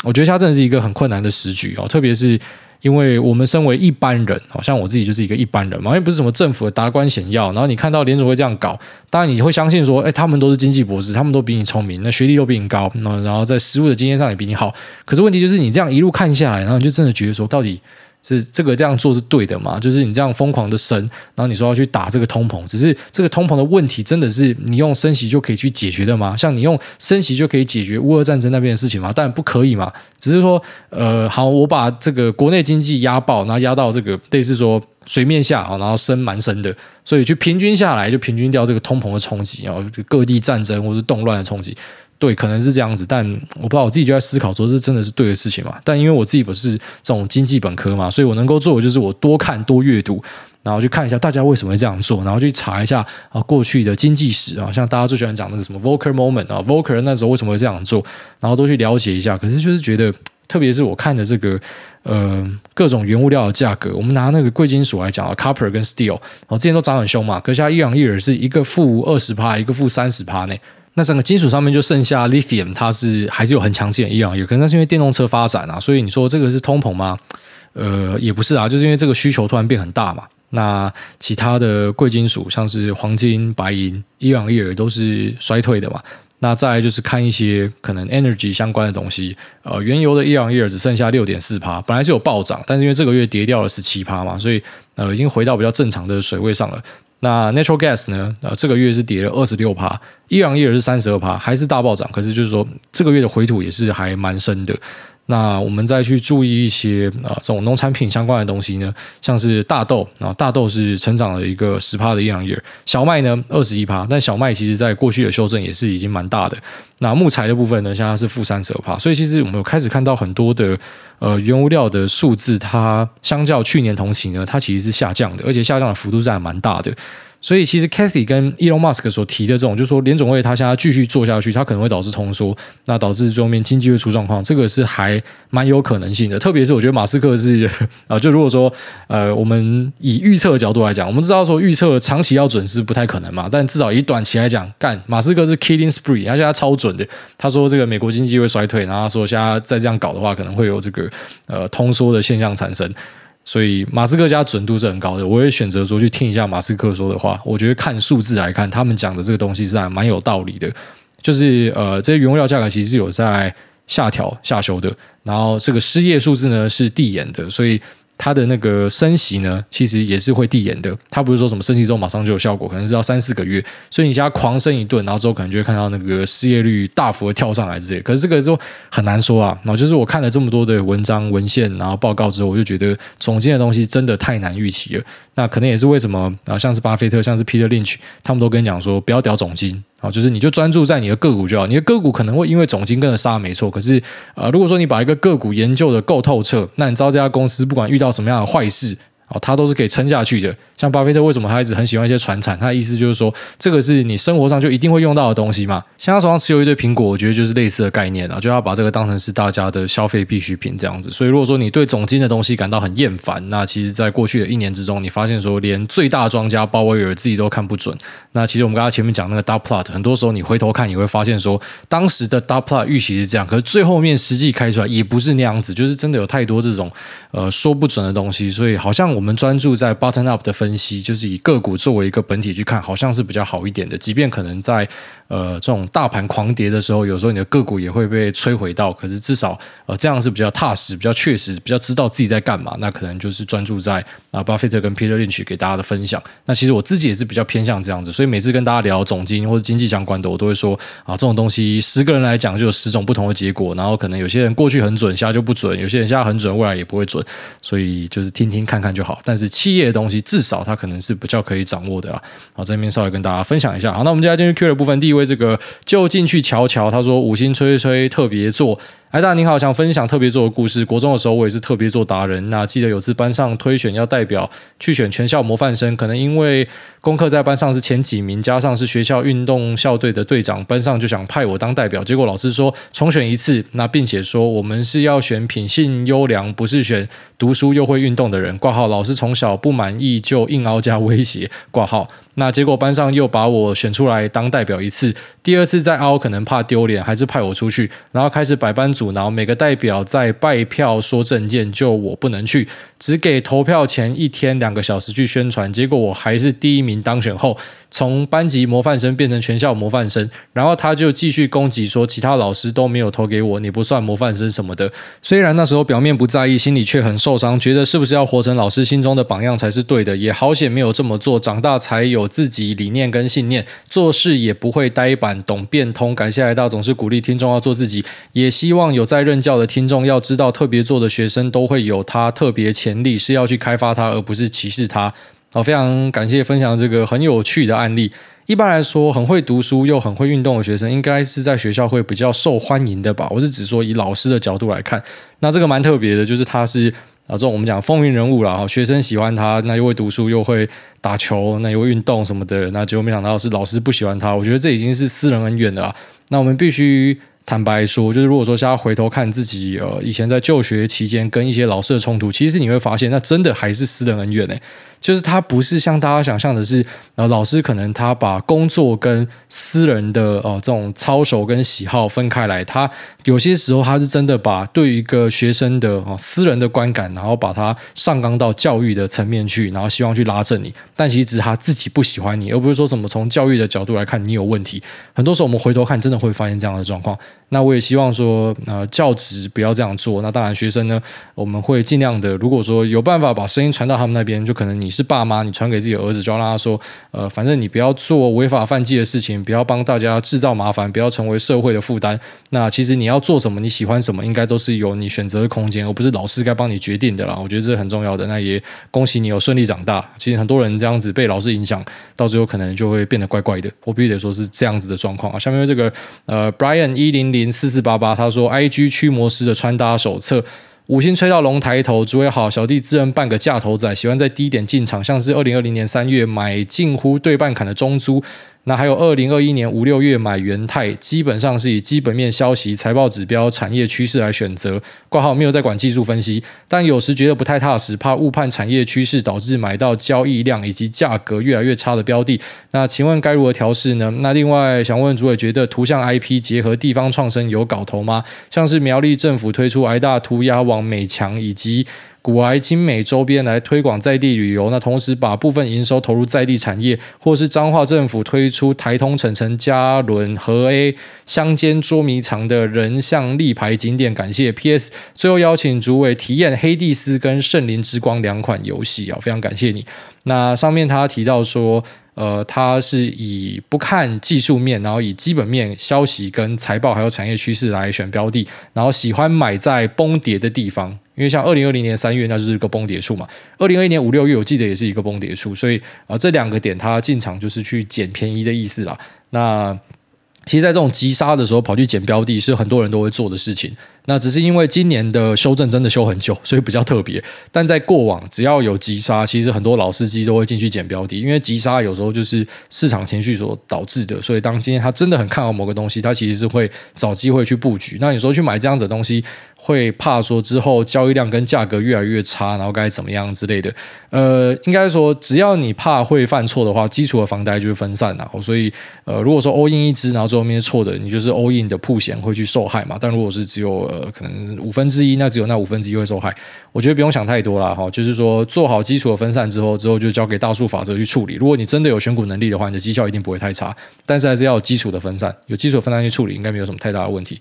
我觉得它真的是一个很困难的时局哦，特别是。因为我们身为一般人，好像我自己就是一个一般人嘛，因为不是什么政府的达官显要，然后你看到联储会这样搞，当然你会相信说，哎，他们都是经济博士，他们都比你聪明，那学历都比你高，那然后在实务的经验上也比你好。可是问题就是你这样一路看下来，然后你就真的觉得说，到底。是这个这样做是对的嘛？就是你这样疯狂的升，然后你说要去打这个通膨，只是这个通膨的问题真的是你用升息就可以去解决的吗？像你用升息就可以解决乌俄战争那边的事情吗？当然不可以嘛。只是说，呃，好，我把这个国内经济压爆，然后压到这个类似说水面下啊，然后深蛮深的，所以就平均下来就平均掉这个通膨的冲击，然后各地战争或是动乱的冲击。对，可能是这样子，但我不知道，我自己就在思考说，这真的是对的事情嘛？但因为我自己不是这种经济本科嘛，所以我能够做的就是我多看多阅读，然后去看一下大家为什么会这样做，然后去查一下啊过去的经济史啊，像大家最喜欢讲那个什么 Volcker Moment 啊，Volcker 那时候为什么会这样做，然后都去了解一下。可是就是觉得，特别是我看的这个呃各种原物料的价格，我们拿那个贵金属来讲啊，Copper 跟 Steel，之前都涨很凶嘛，可是现在一两亿是一个负二十趴，一个负三十趴呢。那整个金属上面就剩下 lithium，它是还是有很强劲的一样，有可能是因为电动车发展啊，所以你说这个是通膨吗？呃，也不是啊，就是因为这个需求突然变很大嘛。那其他的贵金属像是黄金、白银、伊朗叶尔都是衰退的嘛。那再就是看一些可能 energy 相关的东西，呃，原油的 year year 只剩下六点四趴，本来是有暴涨，但是因为这个月跌掉了十七趴嘛，所以呃已经回到比较正常的水位上了。那 natural gas 呢，呃，这个月是跌了二十六趴，year on year 是三十二趴，还是大暴涨，可是就是说这个月的回吐也是还蛮深的。那我们再去注意一些啊，这种农产品相关的东西呢，像是大豆啊，大豆是成长了一个十趴的 year on year，小麦呢二十一趴，但小麦其实在过去的修正也是已经蛮大的。那木材的部分呢，现在是负三十二趴，所以其实我们有开始看到很多的呃原物料的数字，它相较去年同期呢，它其实是下降的，而且下降的幅度是还蛮大的。所以其实 Cathy 跟 Elon Musk 所提的这种，就是说联总会他现在继续做下去，它可能会导致通缩，那导致最后面经济会出状况，这个是还蛮有可能性的。特别是我觉得马斯克是 *laughs* 啊，就如果说呃，我们以预测的角度来讲，我们知道说预测长期要准是不太可能嘛，但至少以短期来讲，干马斯克是 killing spree，他现在超准的。他说这个美国经济会衰退，然后他说现在再这样搞的话，可能会有这个呃通缩的现象产生。所以马斯克家准度是很高的，我也选择说去听一下马斯克说的话。我觉得看数字来看，他们讲的这个东西是还蛮有道理的。就是呃，这些原物料价格其实是有在下调、下修的，然后这个失业数字呢是递延的，所以。它的那个升息呢，其实也是会递延的。它不是说什么升息之后马上就有效果，可能是要三四个月。所以你现在狂升一顿，然后之后可能就会看到那个失业率大幅的跳上来之类。可是这个就很难说啊。然后就是我看了这么多的文章文献，然后报告之后，我就觉得总经的东西真的太难预期了。那可能也是为什么啊，像是巴菲特，像是 Peter Lynch，他们都跟你讲说不要屌总经。啊，就是你就专注在你的个股就好，你的个股可能会因为总金跟着杀，没错。可是，呃，如果说你把一个个股研究的够透彻，那你知道这家公司不管遇到什么样的坏事。哦，他都是可以撑下去的。像巴菲特为什么他一直很喜欢一些传产？他的意思就是说，这个是你生活上就一定会用到的东西嘛。像他手上持有一堆苹果，我觉得就是类似的概念啊，就要把这个当成是大家的消费必需品这样子。所以如果说你对总金的东西感到很厌烦，那其实在过去的一年之中，你发现说连最大庄家鲍威尔自己都看不准。那其实我们刚才前面讲那个 dot plot，很多时候你回头看，你会发现说，当时的 dot plot 预期是这样，可是最后面实际开出来也不是那样子，就是真的有太多这种呃说不准的东西。所以好像我们专注在 bottom up 的分析，就是以个股作为一个本体去看，好像是比较好一点的。即便可能在呃这种大盘狂跌的时候，有时候你的个股也会被摧毁到，可是至少呃这样是比较踏实、比较确实、比较知道自己在干嘛。那可能就是专注在啊巴菲特跟 Peter Lynch 给大家的分享。那其实我自己也是比较偏向这样子，所以每次跟大家聊总经或者经济相关的，我都会说啊这种东西十个人来讲就有十种不同的结果，然后可能有些人过去很准，现在就不准；有些人现在很准，未来也不会准。所以就是听听看看就好。好但是企业的东西至少它可能是比较可以掌握的啦。好，这边稍微跟大家分享一下。好，那我们接下来进入 Q 的部分。第一位，这个就进去瞧瞧。他说：“五星吹吹特别做。”哎，大家你好，想分享特别做的故事。国中的时候，我也是特别做达人。那记得有次班上推选要代表去选全校模范生，可能因为功课在班上是前几名，加上是学校运动校队的队长，班上就想派我当代表。结果老师说重选一次，那并且说我们是要选品性优良，不是选读书又会运动的人。挂号，老师从小不满意就硬凹加威胁。*laughs* 挂号。那结果班上又把我选出来当代表一次，第二次再凹可能怕丢脸，还是派我出去，然后开始百般阻挠，每个代表在拜票说证件，就我不能去，只给投票前一天两个小时去宣传，结果我还是第一名当选后。从班级模范生变成全校模范生，然后他就继续攻击说其他老师都没有投给我，你不算模范生什么的。虽然那时候表面不在意，心里却很受伤，觉得是不是要活成老师心中的榜样才是对的？也好险没有这么做，长大才有自己理念跟信念，做事也不会呆板，懂变通。感谢来到总是鼓励听众要做自己，也希望有在任教的听众要知道，特别做的学生都会有他特别潜力，是要去开发他，而不是歧视他。好，非常感谢分享这个很有趣的案例。一般来说，很会读书又很会运动的学生，应该是在学校会比较受欢迎的吧？我是指说以老师的角度来看，那这个蛮特别的，就是他是啊，这种我们讲风云人物啦，学生喜欢他，那又会读书又会打球，那又会运动什么的，那结果没想到是老师不喜欢他。我觉得这已经是私人恩怨了。那我们必须。坦白说，就是如果说现在回头看自己，呃，以前在就学期间跟一些老师的冲突，其实你会发现，那真的还是私人恩怨诶。就是他不是像大家想象的是，呃，老师可能他把工作跟私人的、呃、这种操守跟喜好分开来，他有些时候他是真的把对一个学生的哦、呃、私人的观感，然后把它上纲到教育的层面去，然后希望去拉正你，但其实他自己不喜欢你，而不是说什么从教育的角度来看你有问题。很多时候我们回头看，真的会发现这样的状况。那我也希望说，呃，教职不要这样做。那当然，学生呢，我们会尽量的，如果说有办法把声音传到他们那边，就可能你是爸妈，你传给自己的儿子，就要让他说，呃，反正你不要做违法犯纪的事情，不要帮大家制造麻烦，不要成为社会的负担。那其实你要做什么，你喜欢什么，应该都是有你选择的空间，而不是老师该帮你决定的啦。我觉得这是很重要的。那也恭喜你有顺利长大。其实很多人这样子被老师影响，到最后可能就会变得怪怪的。我必须得说是这样子的状况啊。下面这个呃，Brian 一零零四四八八。他说：“IG 驱魔师的穿搭手册，五星吹到龙抬头，诸位好，小弟自认半个架头仔，喜欢在低点进场，像是二零二零年三月买近乎对半砍的中租。”那还有二零二一年五六月买元泰，基本上是以基本面消息、财报指标、产业趋势来选择。挂号没有在管技术分析，但有时觉得不太踏实，怕误判产业趋势，导致买到交易量以及价格越来越差的标的。那请问该如何调试呢？那另外想问主委，觉得图像 IP 结合地方创生有搞头吗？像是苗栗政府推出癌大涂鸦网美强，以及古埃精美周边来推广在地旅游，那同时把部分营收投入在地产业，或是彰化政府推出台通城城嘉伦和 A 乡间捉迷藏的人像立牌景点。感谢 PS，最后邀请主委体验黑帝斯跟圣灵之光两款游戏啊，非常感谢你。那上面他提到说，呃，他是以不看技术面，然后以基本面消息跟财报还有产业趋势来选标的，然后喜欢买在崩跌的地方。因为像二零二零年三月，那就是一个崩跌处嘛。二零二一年五六月，我记得也是一个崩跌处，所以啊、这两个点他进场就是去捡便宜的意思啦。那其实，在这种急杀的时候跑去捡标的，是很多人都会做的事情。那只是因为今年的修正真的修很久，所以比较特别。但在过往，只要有急杀，其实很多老司机都会进去捡标的，因为急杀有时候就是市场情绪所导致的。所以当今天他真的很看好某个东西，他其实是会找机会去布局。那你说去买这样子的东西，会怕说之后交易量跟价格越来越差，然后该怎么样之类的。呃，应该说只要你怕会犯错的话，基础的防呆就是分散了。所以呃，如果说 all in 一支，然后最后面错的，你就是 all in 的曝险会去受害嘛。但如果是只有呃，可能五分之一，那只有那五分之一会受害。我觉得不用想太多了哈，就是说做好基础的分散之后，之后就交给大数法则去处理。如果你真的有选股能力的话，你的绩效一定不会太差。但是还是要有基础的分散，有基础的分散去处理，应该没有什么太大的问题。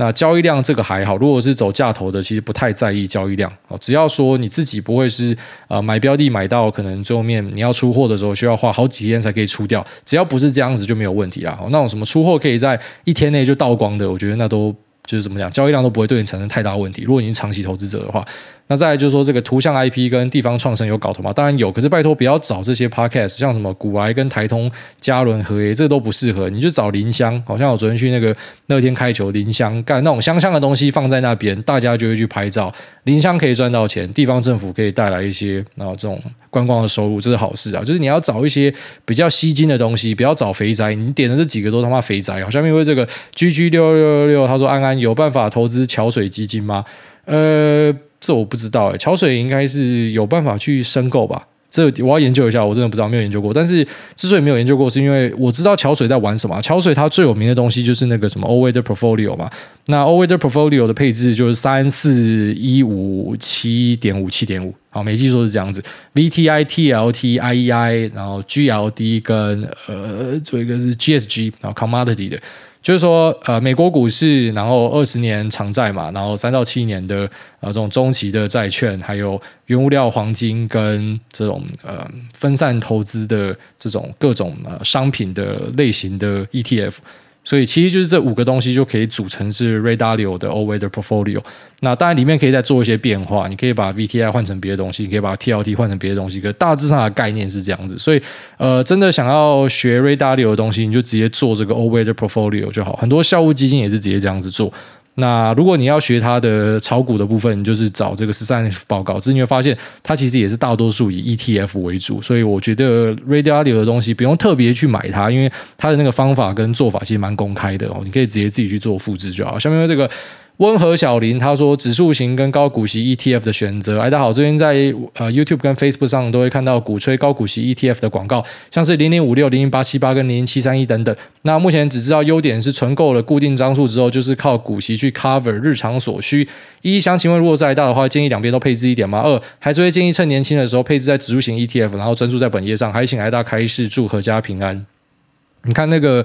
那交易量这个还好，如果是走价投的，其实不太在意交易量哦。只要说你自己不会是呃买标的买到可能最后面你要出货的时候需要花好几天才可以出掉，只要不是这样子就没有问题啦。那种什么出货可以在一天内就倒光的，我觉得那都。就是怎么讲，交易量都不会对你产生太大问题。如果你是长期投资者的话，那再来就是说，这个图像 IP 跟地方创生有搞头吗？当然有，可是拜托不要找这些 podcast，像什么古癌跟台通、嘉伦和 A，这个都不适合。你就找林香，好像我昨天去那个乐天开球，林香干那种香香的东西放在那边，大家就会去拍照。林香可以赚到钱，地方政府可以带来一些然后这种观光的收入，这是好事啊。就是你要找一些比较吸金的东西，不要找肥宅。你点的这几个都他妈肥宅。好，下面因为这个 GG 六六六六，他说安安有办法投资桥水基金吗？呃。这我不知道诶，桥水应该是有办法去申购吧？这我要研究一下，我真的不知道，没有研究过。但是之所以没有研究过，是因为我知道桥水在玩什么。桥水它最有名的东西就是那个什么 Oweader Portfolio 嘛。那 Oweader Portfolio 的配置就是三四一五七点五七点五，好，没记错是这样子。VTI、TLT、IEI，然后 GLD 跟呃，做一个是 GSG，然后 Commodity 的。就是说，呃，美国股市，然后二十年长债嘛，然后三到七年的呃这种中期的债券，还有原物料、黄金跟这种呃分散投资的这种各种呃商品的类型的 ETF。所以其实就是这五个东西就可以组成是 Ray Dalio 的 All Weather Portfolio。那当然里面可以再做一些变化，你可以把 VTI 换成别的东西，你可以把 TLT 换成别的东西。可大致上的概念是这样子。所以呃，真的想要学 Ray Dalio 的东西，你就直接做这个 All Weather Portfolio 就好。很多校务基金也是直接这样子做。那如果你要学它的炒股的部分，你就是找这个十三 F 报告，只是你会发现它其实也是大多数以 ETF 为主，所以我觉得 Radio Audio 的东西不用特别去买它，因为它的那个方法跟做法其实蛮公开的哦，你可以直接自己去做复制就好。下面这个温和小林他说指数型跟高股息 ETF 的选择。哎，大家好，最近在呃 YouTube 跟 Facebook 上都会看到鼓吹高股息 ETF 的广告，像是零零五六、零零八七八跟零零七三一等等。那目前只知道优点是存够了固定张数之后，就是靠股息去 cover 日常所需。一想请问，如果再大的话，建议两边都配置一点吗？二还是会建议趁年轻的时候配置在指数型 ETF，然后专注在本业上。还请艾大开示，祝阖家平安。你看那个。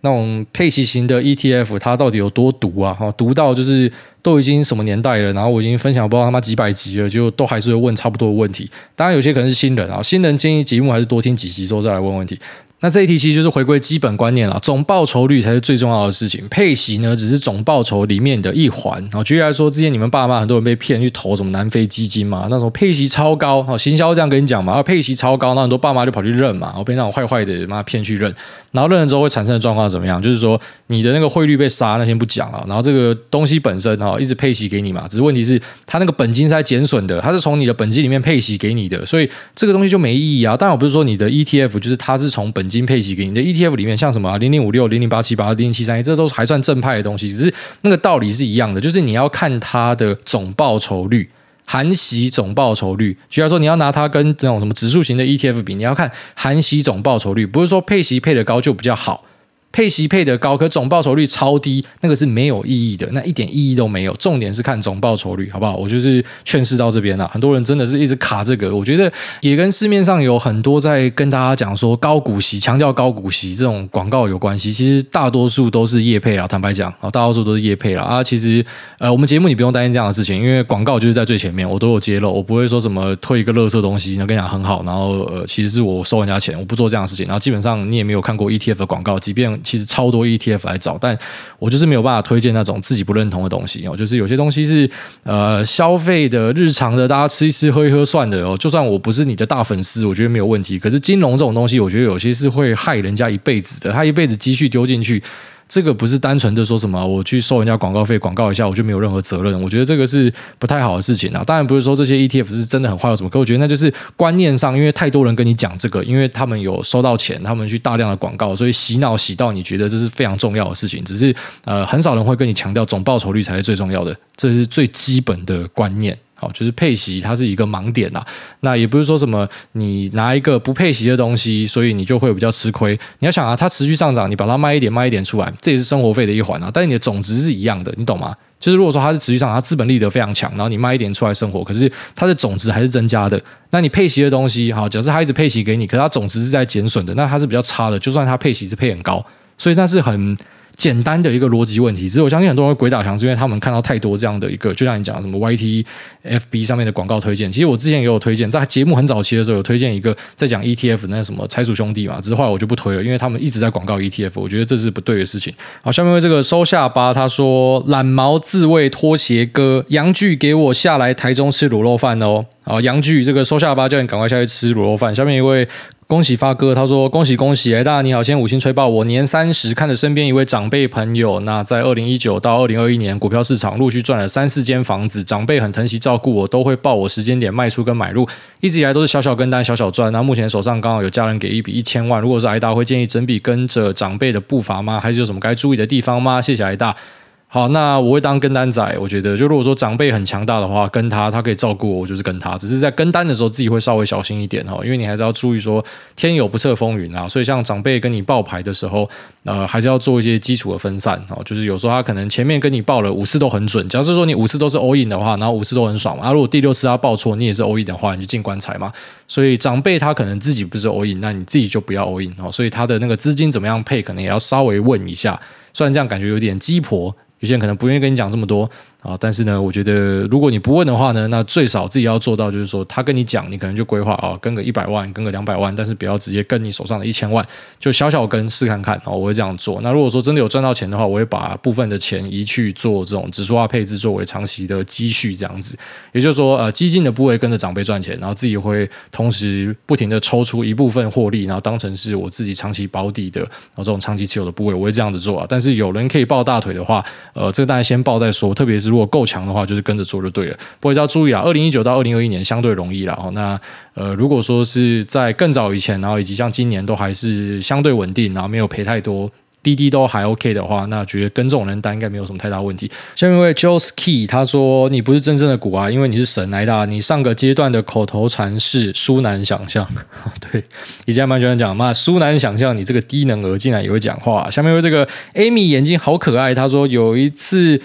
那种配息型的 ETF，它到底有多毒啊？哈，毒到就是都已经什么年代了，然后我已经分享不知道他妈几百集了，就都还是会问差不多的问题。当然，有些可能是新人啊，新人建议节目还是多听几集之后再来问问题。那这一题其实就是回归基本观念了，总报酬率才是最重要的事情，配息呢只是总报酬里面的一环。好，举例来说，之前你们爸妈很多人被骗去投什么南非基金嘛，那种配息超高，好，行销这样跟你讲嘛，配息超高，那很多爸妈就跑去认嘛，然后被那种坏坏的妈骗去认，然后认了之后会产生的状况怎么样？就是说你的那个汇率被杀，那先不讲了，然后这个东西本身哈一直配息给你嘛，只是问题是它那个本金是在减损的，它是从你的本金里面配息给你的，所以这个东西就没意义啊。当然我不是说你的 ETF 就是它是从本金配息给你的。ETF 里面像什么零零五六、零零八七八、零零七三一，这都还算正派的东西，只是那个道理是一样的，就是你要看它的总报酬率，含息总报酬率。举例说，你要拿它跟那种什么指数型的 ETF 比，你要看含息总报酬率，不是说配息配的高就比较好。配息配得高，可总报酬率超低，那个是没有意义的，那一点意义都没有。重点是看总报酬率，好不好？我就是劝世到这边了。很多人真的是一直卡这个，我觉得也跟市面上有很多在跟大家讲说高股息、强调高股息这种广告有关系。其实大多数都是业配啦，坦白讲，啊，大多数都是业配啦。啊。其实呃，我们节目你不用担心这样的事情，因为广告就是在最前面，我都有揭露，我不会说什么推一个垃圾东西，那跟你讲很好，然后呃，其实是我收人家钱，我不做这样的事情。然后基本上你也没有看过 ETF 的广告，即便其实超多 ETF 来找，但我就是没有办法推荐那种自己不认同的东西哦。就是有些东西是呃消费的、日常的，大家吃一吃、喝一喝算的哦。就算我不是你的大粉丝，我觉得没有问题。可是金融这种东西，我觉得有些是会害人家一辈子的。他一辈子积蓄丢进去。这个不是单纯的说什么我去收人家广告费广告一下我就没有任何责任，我觉得这个是不太好的事情啊。当然不是说这些 ETF 是真的很坏或什么，可我觉得那就是观念上，因为太多人跟你讲这个，因为他们有收到钱，他们去大量的广告，所以洗脑洗到你觉得这是非常重要的事情。只是呃，很少人会跟你强调总报酬率才是最重要的，这是最基本的观念。好，就是配息，它是一个盲点呐。那也不是说什么你拿一个不配息的东西，所以你就会比较吃亏。你要想啊，它持续上涨，你把它卖一点，卖一点出来，这也是生活费的一环啊。但是你的总值是一样的，你懂吗？就是如果说它是持续上涨，它资本利得非常强，然后你卖一点出来生活，可是它的总值还是增加的。那你配息的东西，好，假设它一直配息给你，可是它总值是在减损的，那它是比较差的。就算它配息是配很高，所以那是很。简单的一个逻辑问题，只是我相信很多人会鬼打墙，是因为他们看到太多这样的一个，就像你讲什么 YT、FB 上面的广告推荐。其实我之前也有推荐，在节目很早期的时候有推荐一个在讲 ETF 那什么财鼠兄弟嘛，只是后来我就不推了，因为他们一直在广告 ETF，我觉得这是不对的事情。好，下面为这个收下巴，他说懒毛自慰拖鞋哥杨剧给我下来台中吃卤肉饭哦。好，杨剧这个收下巴叫你赶快下去吃卤肉饭。下面一位。恭喜发哥，他说恭喜恭喜，哎，大你好，先五星吹爆我。年三十看着身边一位长辈朋友，那在二零一九到二零二一年股票市场陆续赚了三四间房子，长辈很疼惜照顾我，都会报我时间点卖出跟买入，一直以来都是小小跟单小小赚。那目前手上刚好有家人给一笔一千万，如果是挨大会建议整笔跟着长辈的步伐吗？还是有什么该注意的地方吗？谢谢挨大。好，那我会当跟单仔。我觉得，就如果说长辈很强大的话，跟他，他可以照顾我，我就是跟他。只是在跟单的时候，自己会稍微小心一点哦，因为你还是要注意说天有不测风云啊。*laughs* 所以像长辈跟你报牌的时候，呃，还是要做一些基础的分散哦。就是有时候他可能前面跟你报了五次都很准，假设说你五次都是 all in 的话，然后五次都很爽嘛。那如果第六次他报错，你也是 all in 的话，你就进棺材嘛。所以长辈他可能自己不是 all in，那你自己就不要 all in 哦。所以他的那个资金怎么样配，可能也要稍微问一下。虽然这样感觉有点鸡婆。有些人可能不愿意跟你讲这么多。啊，但是呢，我觉得如果你不问的话呢，那最少自己要做到，就是说他跟你讲，你可能就规划啊，跟个一百万，跟个两百万，但是不要直接跟你手上的一千万，就小小跟试看看啊，我会这样做。那如果说真的有赚到钱的话，我会把部分的钱移去做这种指数化配置，作为长期的积蓄这样子。也就是说，呃，基金的部位跟着长辈赚钱，然后自己会同时不停的抽出一部分获利，然后当成是我自己长期保底的，然后这种长期持有的部位，我会这样子做啊。但是有人可以抱大腿的话，呃，这个大家先抱再说，特别是如果够强的话。就是跟着做就对了，不过要注意啊，二零一九到二零二一年相对容易了哦。那呃，如果说是在更早以前，然后以及像今年都还是相对稳定，然后没有赔太多，滴滴都还 OK 的话，那觉得跟这种人单应该没有什么太大问题。下面一位 Joe's Key 他说：“你不是真正的股啊，因为你是神来的。你上个阶段的口头禅是书难想象。*laughs* 对，以前蛮喜欢讲嘛，书难想象，你这个低能儿竟然也会讲话。下面一位这个 Amy 眼睛好可爱，他说有一次。”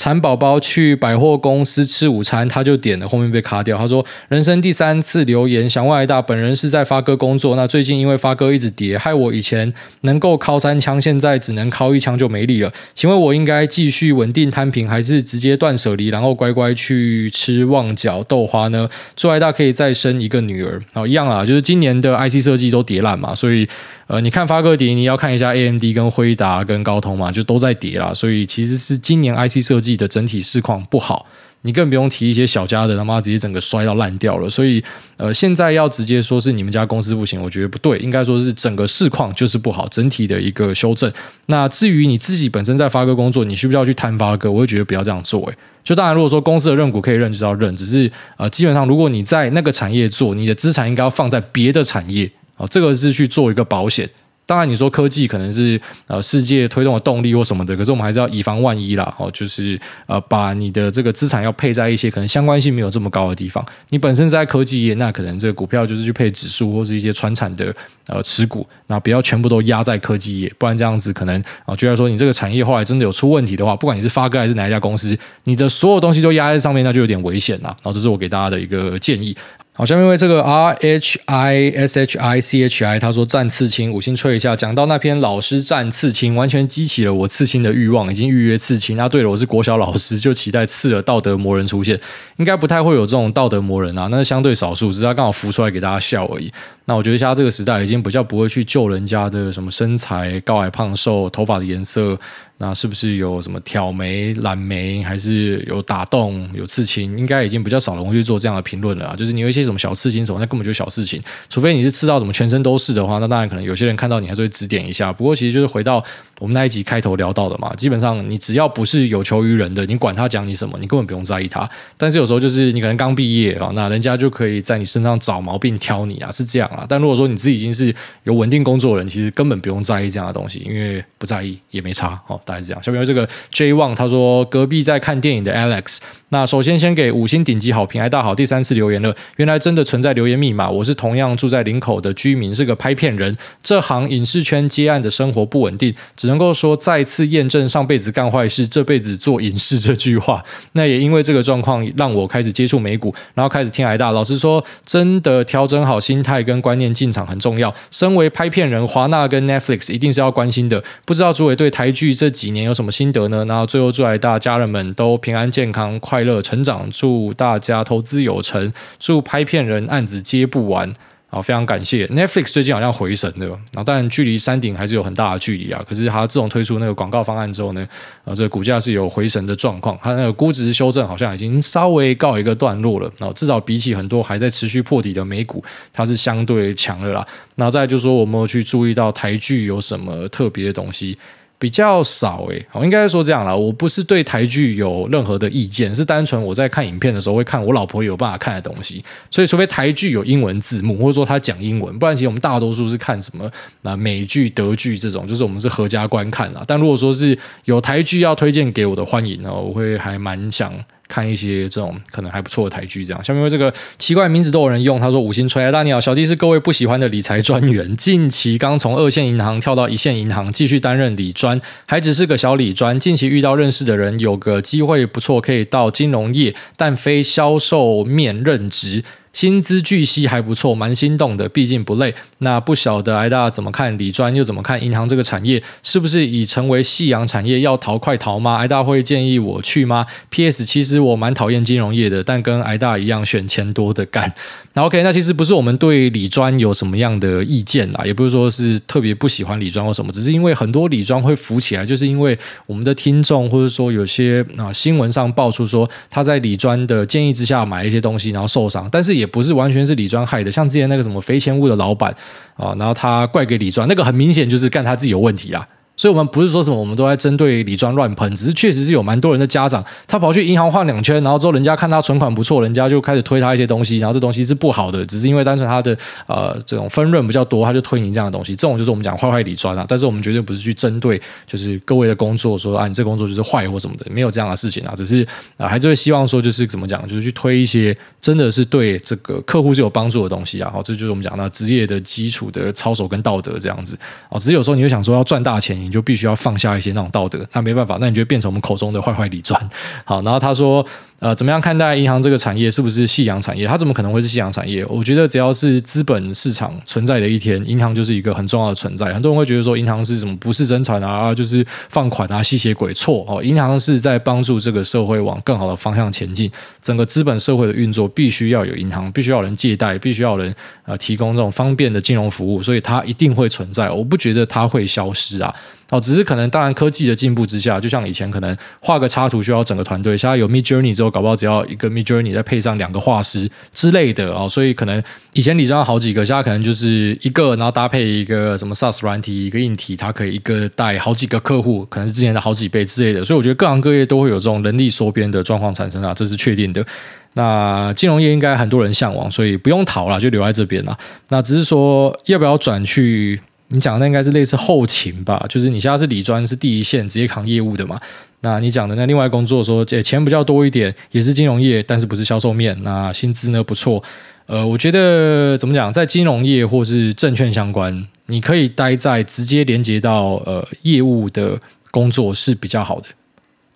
蚕宝宝去百货公司吃午餐，他就点了，后面被卡掉。他说：“人生第三次留言，想问艾大，本人是在发哥工作，那最近因为发哥一直跌，害我以前能够敲三枪，现在只能敲一枪就没力了。请问我应该继续稳定摊平，还是直接断舍离，然后乖乖去吃旺角豆花呢？祝艾大可以再生一个女儿。好，一样啦，就是今年的 IC 设计都跌烂嘛，所以。”呃，你看发哥跌，你要看一下 AMD 跟辉达 *laughs* 跟高通嘛，就都在跌啦。所以其实是今年 IC 设计的整体市况不好，你更不用提一些小家的，他妈直接整个摔到烂掉了。所以呃，现在要直接说是你们家公司不行，我觉得不对，应该说是整个市况就是不好，整体的一个修正。那至于你自己本身在发哥工作，你需不需要去摊发哥？我会觉得不要这样做。诶，就当然如果说公司的认股可以认，就要认。只是呃，基本上如果你在那个产业做，你的资产应该要放在别的产业。哦，这个是去做一个保险。当然，你说科技可能是呃世界推动的动力或什么的，可是我们还是要以防万一啦。哦，就是呃把你的这个资产要配在一些可能相关性没有这么高的地方。你本身在科技业，那可能这个股票就是去配指数或是一些传产的呃持股，那不要全部都压在科技业，不然这样子可能啊，觉得说你这个产业后来真的有出问题的话，不管你是发哥还是哪一家公司，你的所有东西都压在上面，那就有点危险了。然后这是我给大家的一个建议。好，下面为这个 R H I S H I C H I，他说战刺青五星吹一下，讲到那篇老师战刺青，完全激起了我刺青的欲望，已经预约刺青。那对了，我是国小老师，就期待刺了道德魔人出现，应该不太会有这种道德魔人啊，*laughs* 那是相对少数，只是他刚好浮出来给大家笑而已。那我觉得现在这个时代已经比较不会去救人家的什么身材高矮胖瘦、头发的颜色。那是不是有什么挑眉、染眉，还是有打洞、有刺青？应该已经比较少人会去做这样的评论了啊。就是你有一些什么小刺青什么，那根本就是小事情。除非你是刺到什么全身都是的话，那当然可能有些人看到你还是会指点一下。不过其实就是回到我们那一集开头聊到的嘛，基本上你只要不是有求于人的，你管他讲你什么，你根本不用在意他。但是有时候就是你可能刚毕业啊，那人家就可以在你身上找毛病挑你啊，是这样啊。但如果说你自己已经是有稳定工作的人，其实根本不用在意这样的东西，因为不在意也没差哦。大概是这样。下面有这个。J One 他说隔壁在看电影的 Alex，那首先先给五星顶级好评，癌大好，第三次留言了，原来真的存在留言密码，我是同样住在林口的居民，是个拍片人，这行影视圈接案的生活不稳定，只能够说再次验证上辈子干坏事，这辈子做影视这句话。*laughs* 那也因为这个状况，让我开始接触美股，然后开始听挨大。老实说，真的调整好心态跟观念进场很重要。身为拍片人，华纳跟 Netflix 一定是要关心的。不知道主委对台剧这几年有什么心得？呢，然后最后祝大家人们都平安健康、快快乐成长，祝大家投资有成，祝拍片人案子接不完。好，非常感谢 Netflix 最近好像回神的，然后但距离山顶还是有很大的距离啊。可是它自从推出那个广告方案之后呢，啊，这个股价是有回神的状况，它那个估值修正好像已经稍微告一个段落了。然后至少比起很多还在持续破底的美股，它是相对强的啦。那再就是说，我们有去注意到台剧有什么特别的东西。比较少诶，我应该说这样啦，我不是对台剧有任何的意见，是单纯我在看影片的时候会看我老婆有办法看的东西，所以除非台剧有英文字幕，或者说他讲英文，不然其实我们大多数是看什么啊美剧、德剧这种，就是我们是合家观看啦。但如果说是有台剧要推荐给我的，欢迎呢，我会还蛮想。看一些这种可能还不错的台剧，这样。下面为这个奇怪名字都有人用，他说五星吹。大家好，小弟是各位不喜欢的理财专员，近期刚从二线银行跳到一线银行，继续担任理专，还只是个小理专。近期遇到认识的人，有个机会不错，可以到金融业，但非销售面任职。薪资巨细还不错，蛮心动的，毕竟不累。那不晓得癌大怎么看理专，又怎么看银行这个产业？是不是已成为夕阳产业，要逃快逃吗？癌大会建议我去吗？P.S. 其实我蛮讨厌金融业的，但跟癌大一样选钱多的干。那 OK，那其实不是我们对理专有什么样的意见啦，也不是说是特别不喜欢理专或什么，只是因为很多理专会浮起来，就是因为我们的听众或者说有些啊新闻上爆出说他在理专的建议之下买一些东西，然后受伤，但是也不是完全是李庄害的，像之前那个什么肥前屋的老板啊，然后他怪给李庄，那个很明显就是干他自己有问题啊。所以我们不是说什么我们都在针对李专乱喷，只是确实是有蛮多人的家长，他跑去银行晃两圈，然后之后人家看他存款不错，人家就开始推他一些东西，然后这东西是不好的，只是因为单纯他的呃这种分润比较多，他就推你这样的东西，这种就是我们讲坏坏李专啊。但是我们绝对不是去针对就是各位的工作说啊，你这工作就是坏或什么的，没有这样的事情啊，只是啊还是会希望说就是怎么讲，就是去推一些真的是对这个客户是有帮助的东西啊。好，这就是我们讲的职业的基础的操守跟道德这样子啊。只是有时候你会想说要赚大钱，你就必须要放下一些那种道德，那没办法，那你就变成我们口中的坏坏理专。好，然后他说。呃，怎么样看待银行这个产业？是不是夕阳产业？它怎么可能会是夕阳产业？我觉得只要是资本市场存在的一天，银行就是一个很重要的存在。很多人会觉得说，银行是什么不是生产啊，就是放款啊，吸血鬼。错哦，银行是在帮助这个社会往更好的方向前进。整个资本社会的运作必须要有银行，必须要有人借贷，必须要有人呃提供这种方便的金融服务，所以它一定会存在。我不觉得它会消失啊。哦，只是可能，当然科技的进步之下，就像以前可能画个插图需要整个团队，现在有 Midjourney 之后，搞不好只要一个 Midjourney 再配上两个画师之类的哦，所以可能以前你知道好几个，现在可能就是一个，然后搭配一个什么 SaaS 软体，一个硬体，它可以一个带好几个客户，可能是之前的好几倍之类的，所以我觉得各行各业都会有这种人力缩编的状况产生啊，这是确定的。那金融业应该很多人向往，所以不用逃了，就留在这边了。那只是说要不要转去？你讲的那应该是类似后勤吧，就是你现在是理专，是第一线直接扛业务的嘛？那你讲的那另外工作说，诶，钱比较多一点，也是金融业，但是不是销售面，那薪资呢不错。呃，我觉得怎么讲，在金融业或是证券相关，你可以待在直接连接到呃业务的工作是比较好的。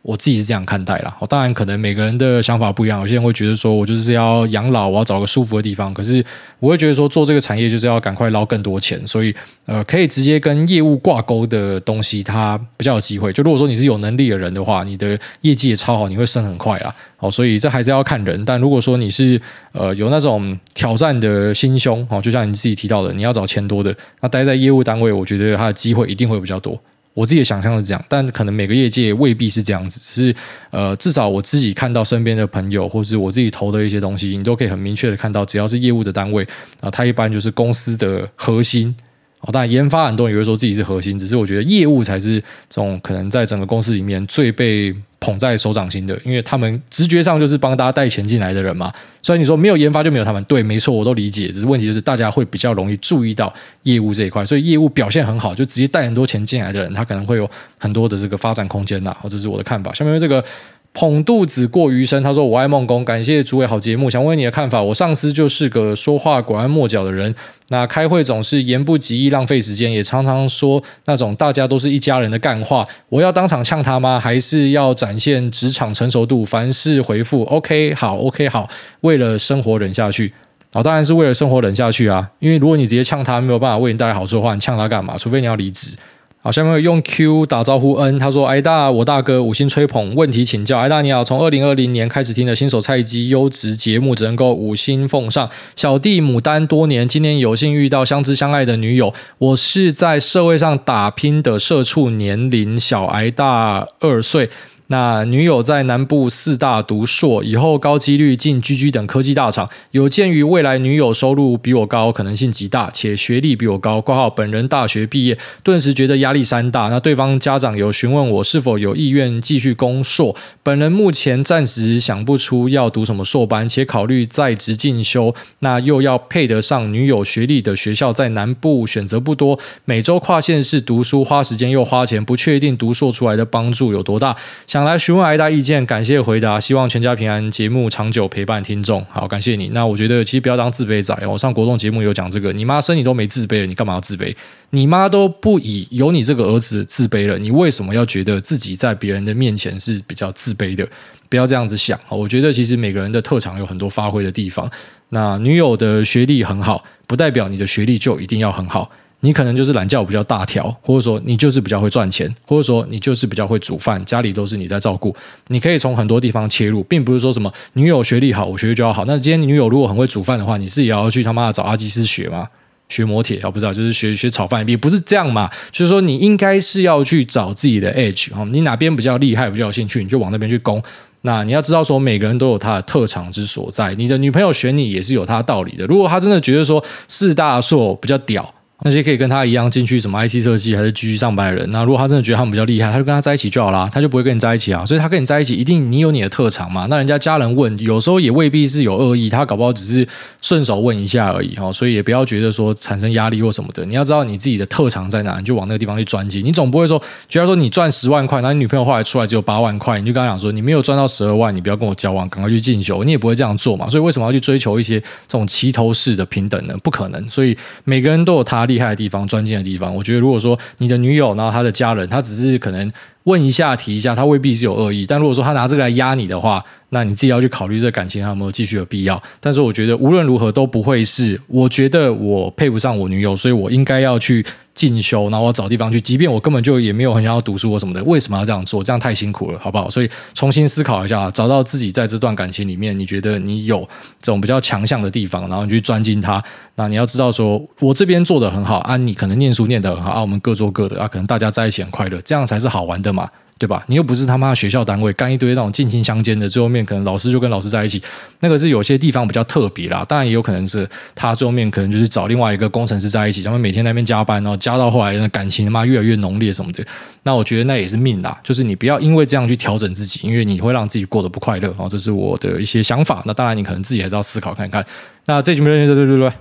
我自己是这样看待啦，当然可能每个人的想法不一样，有些人会觉得说我就是要养老，我要找个舒服的地方。可是我会觉得说做这个产业就是要赶快捞更多钱，所以呃可以直接跟业务挂钩的东西，它比较有机会。就如果说你是有能力的人的话，你的业绩也超好，你会升很快啦。好，所以这还是要看人。但如果说你是呃有那种挑战的心胸，哦，就像你自己提到的，你要找钱多的，那待在业务单位，我觉得它的机会一定会比较多。我自己的想象是这样，但可能每个业界未必是这样子。只是呃，至少我自己看到身边的朋友，或是我自己投的一些东西，你都可以很明确的看到，只要是业务的单位啊，它一般就是公司的核心。哦，当然研发很多人也会说自己是核心，只是我觉得业务才是这种可能在整个公司里面最被捧在手掌心的，因为他们直觉上就是帮大家带钱进来的人嘛。所以你说没有研发就没有他们，对，没错，我都理解。只是问题就是大家会比较容易注意到业务这一块，所以业务表现很好，就直接带很多钱进来的人，他可能会有很多的这个发展空间呐。或者是我的看法。下面这个。捧肚子过余生，他说：“我爱梦工，感谢诸位好节目，想问你的看法。我上司就是个说话拐弯抹角的人，那开会总是言不及义，浪费时间，也常常说那种大家都是一家人的干话。我要当场呛他吗？还是要展现职场成熟度？凡事回复 OK 好，OK 好，为了生活忍下去。好，当然是为了生活忍下去啊。因为如果你直接呛他，没有办法为你带来好处的话，你呛他干嘛？除非你要离职。”好，下面用 Q 打招呼。N 他说：“挨大，我大哥五星吹捧，问题请教。挨大你好，从二零二零年开始听的新手菜鸡优质节目，只能够五星奉上。小弟牡丹多年，今年有幸遇到相知相爱的女友。我是在社会上打拼的社畜，年龄小挨大二岁。”那女友在南部四大读硕，以后高几率进 GG 等科技大厂。有鉴于未来女友收入比我高，可能性极大，且学历比我高，括号本人大学毕业，顿时觉得压力山大。那对方家长有询问我是否有意愿继续攻硕，本人目前暂时想不出要读什么硕班，且考虑在职进修，那又要配得上女友学历的学校，在南部选择不多，每周跨县市读书花时间又花钱，不确定读硕出来的帮助有多大。想来询问癌大意见，感谢回答，希望全家平安，节目长久陪伴听众。好，感谢你。那我觉得其实不要当自卑仔。我上国栋节目有讲这个，你妈生你都没自卑了，你干嘛要自卑？你妈都不以有你这个儿子自卑了，你为什么要觉得自己在别人的面前是比较自卑的？不要这样子想。我觉得其实每个人的特长有很多发挥的地方。那女友的学历很好，不代表你的学历就一定要很好。你可能就是懒觉比较大条，或者说你就是比较会赚钱，或者说你就是比较会煮饭，家里都是你在照顾。你可以从很多地方切入，并不是说什么女友学历好，我学历就要好。那今天女友如果很会煮饭的话，你自己也要去他妈的找阿基师学吗？学磨铁？我不知道，就是学学炒饭，也不是这样嘛。就是说你应该是要去找自己的 edge，你哪边比较厉害，比较有兴趣，你就往那边去攻。那你要知道说，每个人都有他的特长之所在。你的女朋友选你也是有他的道理的。如果他真的觉得说四大硕比较屌。那些可以跟他一样进去什么 IC 设计还是继续上班的人，那如果他真的觉得他们比较厉害，他就跟他在一起就好啦，他就不会跟你在一起啊。所以他跟你在一起，一定你有你的特长嘛。那人家家人问，有时候也未必是有恶意，他搞不好只是顺手问一下而已哈。所以也不要觉得说产生压力或什么的。你要知道你自己的特长在哪，你就往那个地方去钻进。你总不会说，觉得说你赚十万块，那你女朋友后来出来只有八万块，你就跟他讲说你没有赚到十二万，你不要跟我交往，赶快去进修。你也不会这样做嘛。所以为什么要去追求一些这种齐头式的平等呢？不可能。所以每个人都有他厉害的地方，专精的地方。我觉得如果说你的女友，然后她的家人，她只是可能问一下、提一下，他未必是有恶意。但如果说他拿这个来压你的话，那你自己要去考虑这感情还有没有继续的必要。但是我觉得无论如何都不会是，我觉得我配不上我女友，所以我应该要去。进修，然后我找地方去，即便我根本就也没有很想要读书或什么的，为什么要这样做？这样太辛苦了，好不好？所以重新思考一下，找到自己在这段感情里面，你觉得你有这种比较强项的地方，然后你去专精它。那你要知道说，说我这边做得很好啊，你可能念书念得很好啊，我们各做各的啊，可能大家在一起很快乐，这样才是好玩的嘛。对吧？你又不是他妈学校单位干一堆那种近亲相奸的，最后面可能老师就跟老师在一起，那个是有些地方比较特别啦。当然也有可能是他最后面可能就是找另外一个工程师在一起，他们每天在那边加班，然后加到后来那感情他妈越来越浓烈什么的。那我觉得那也是命啦，就是你不要因为这样去调整自己，因为你会让自己过得不快乐。哦，这是我的一些想法。那当然你可能自己还是要思考看看。那这集没有对对对对。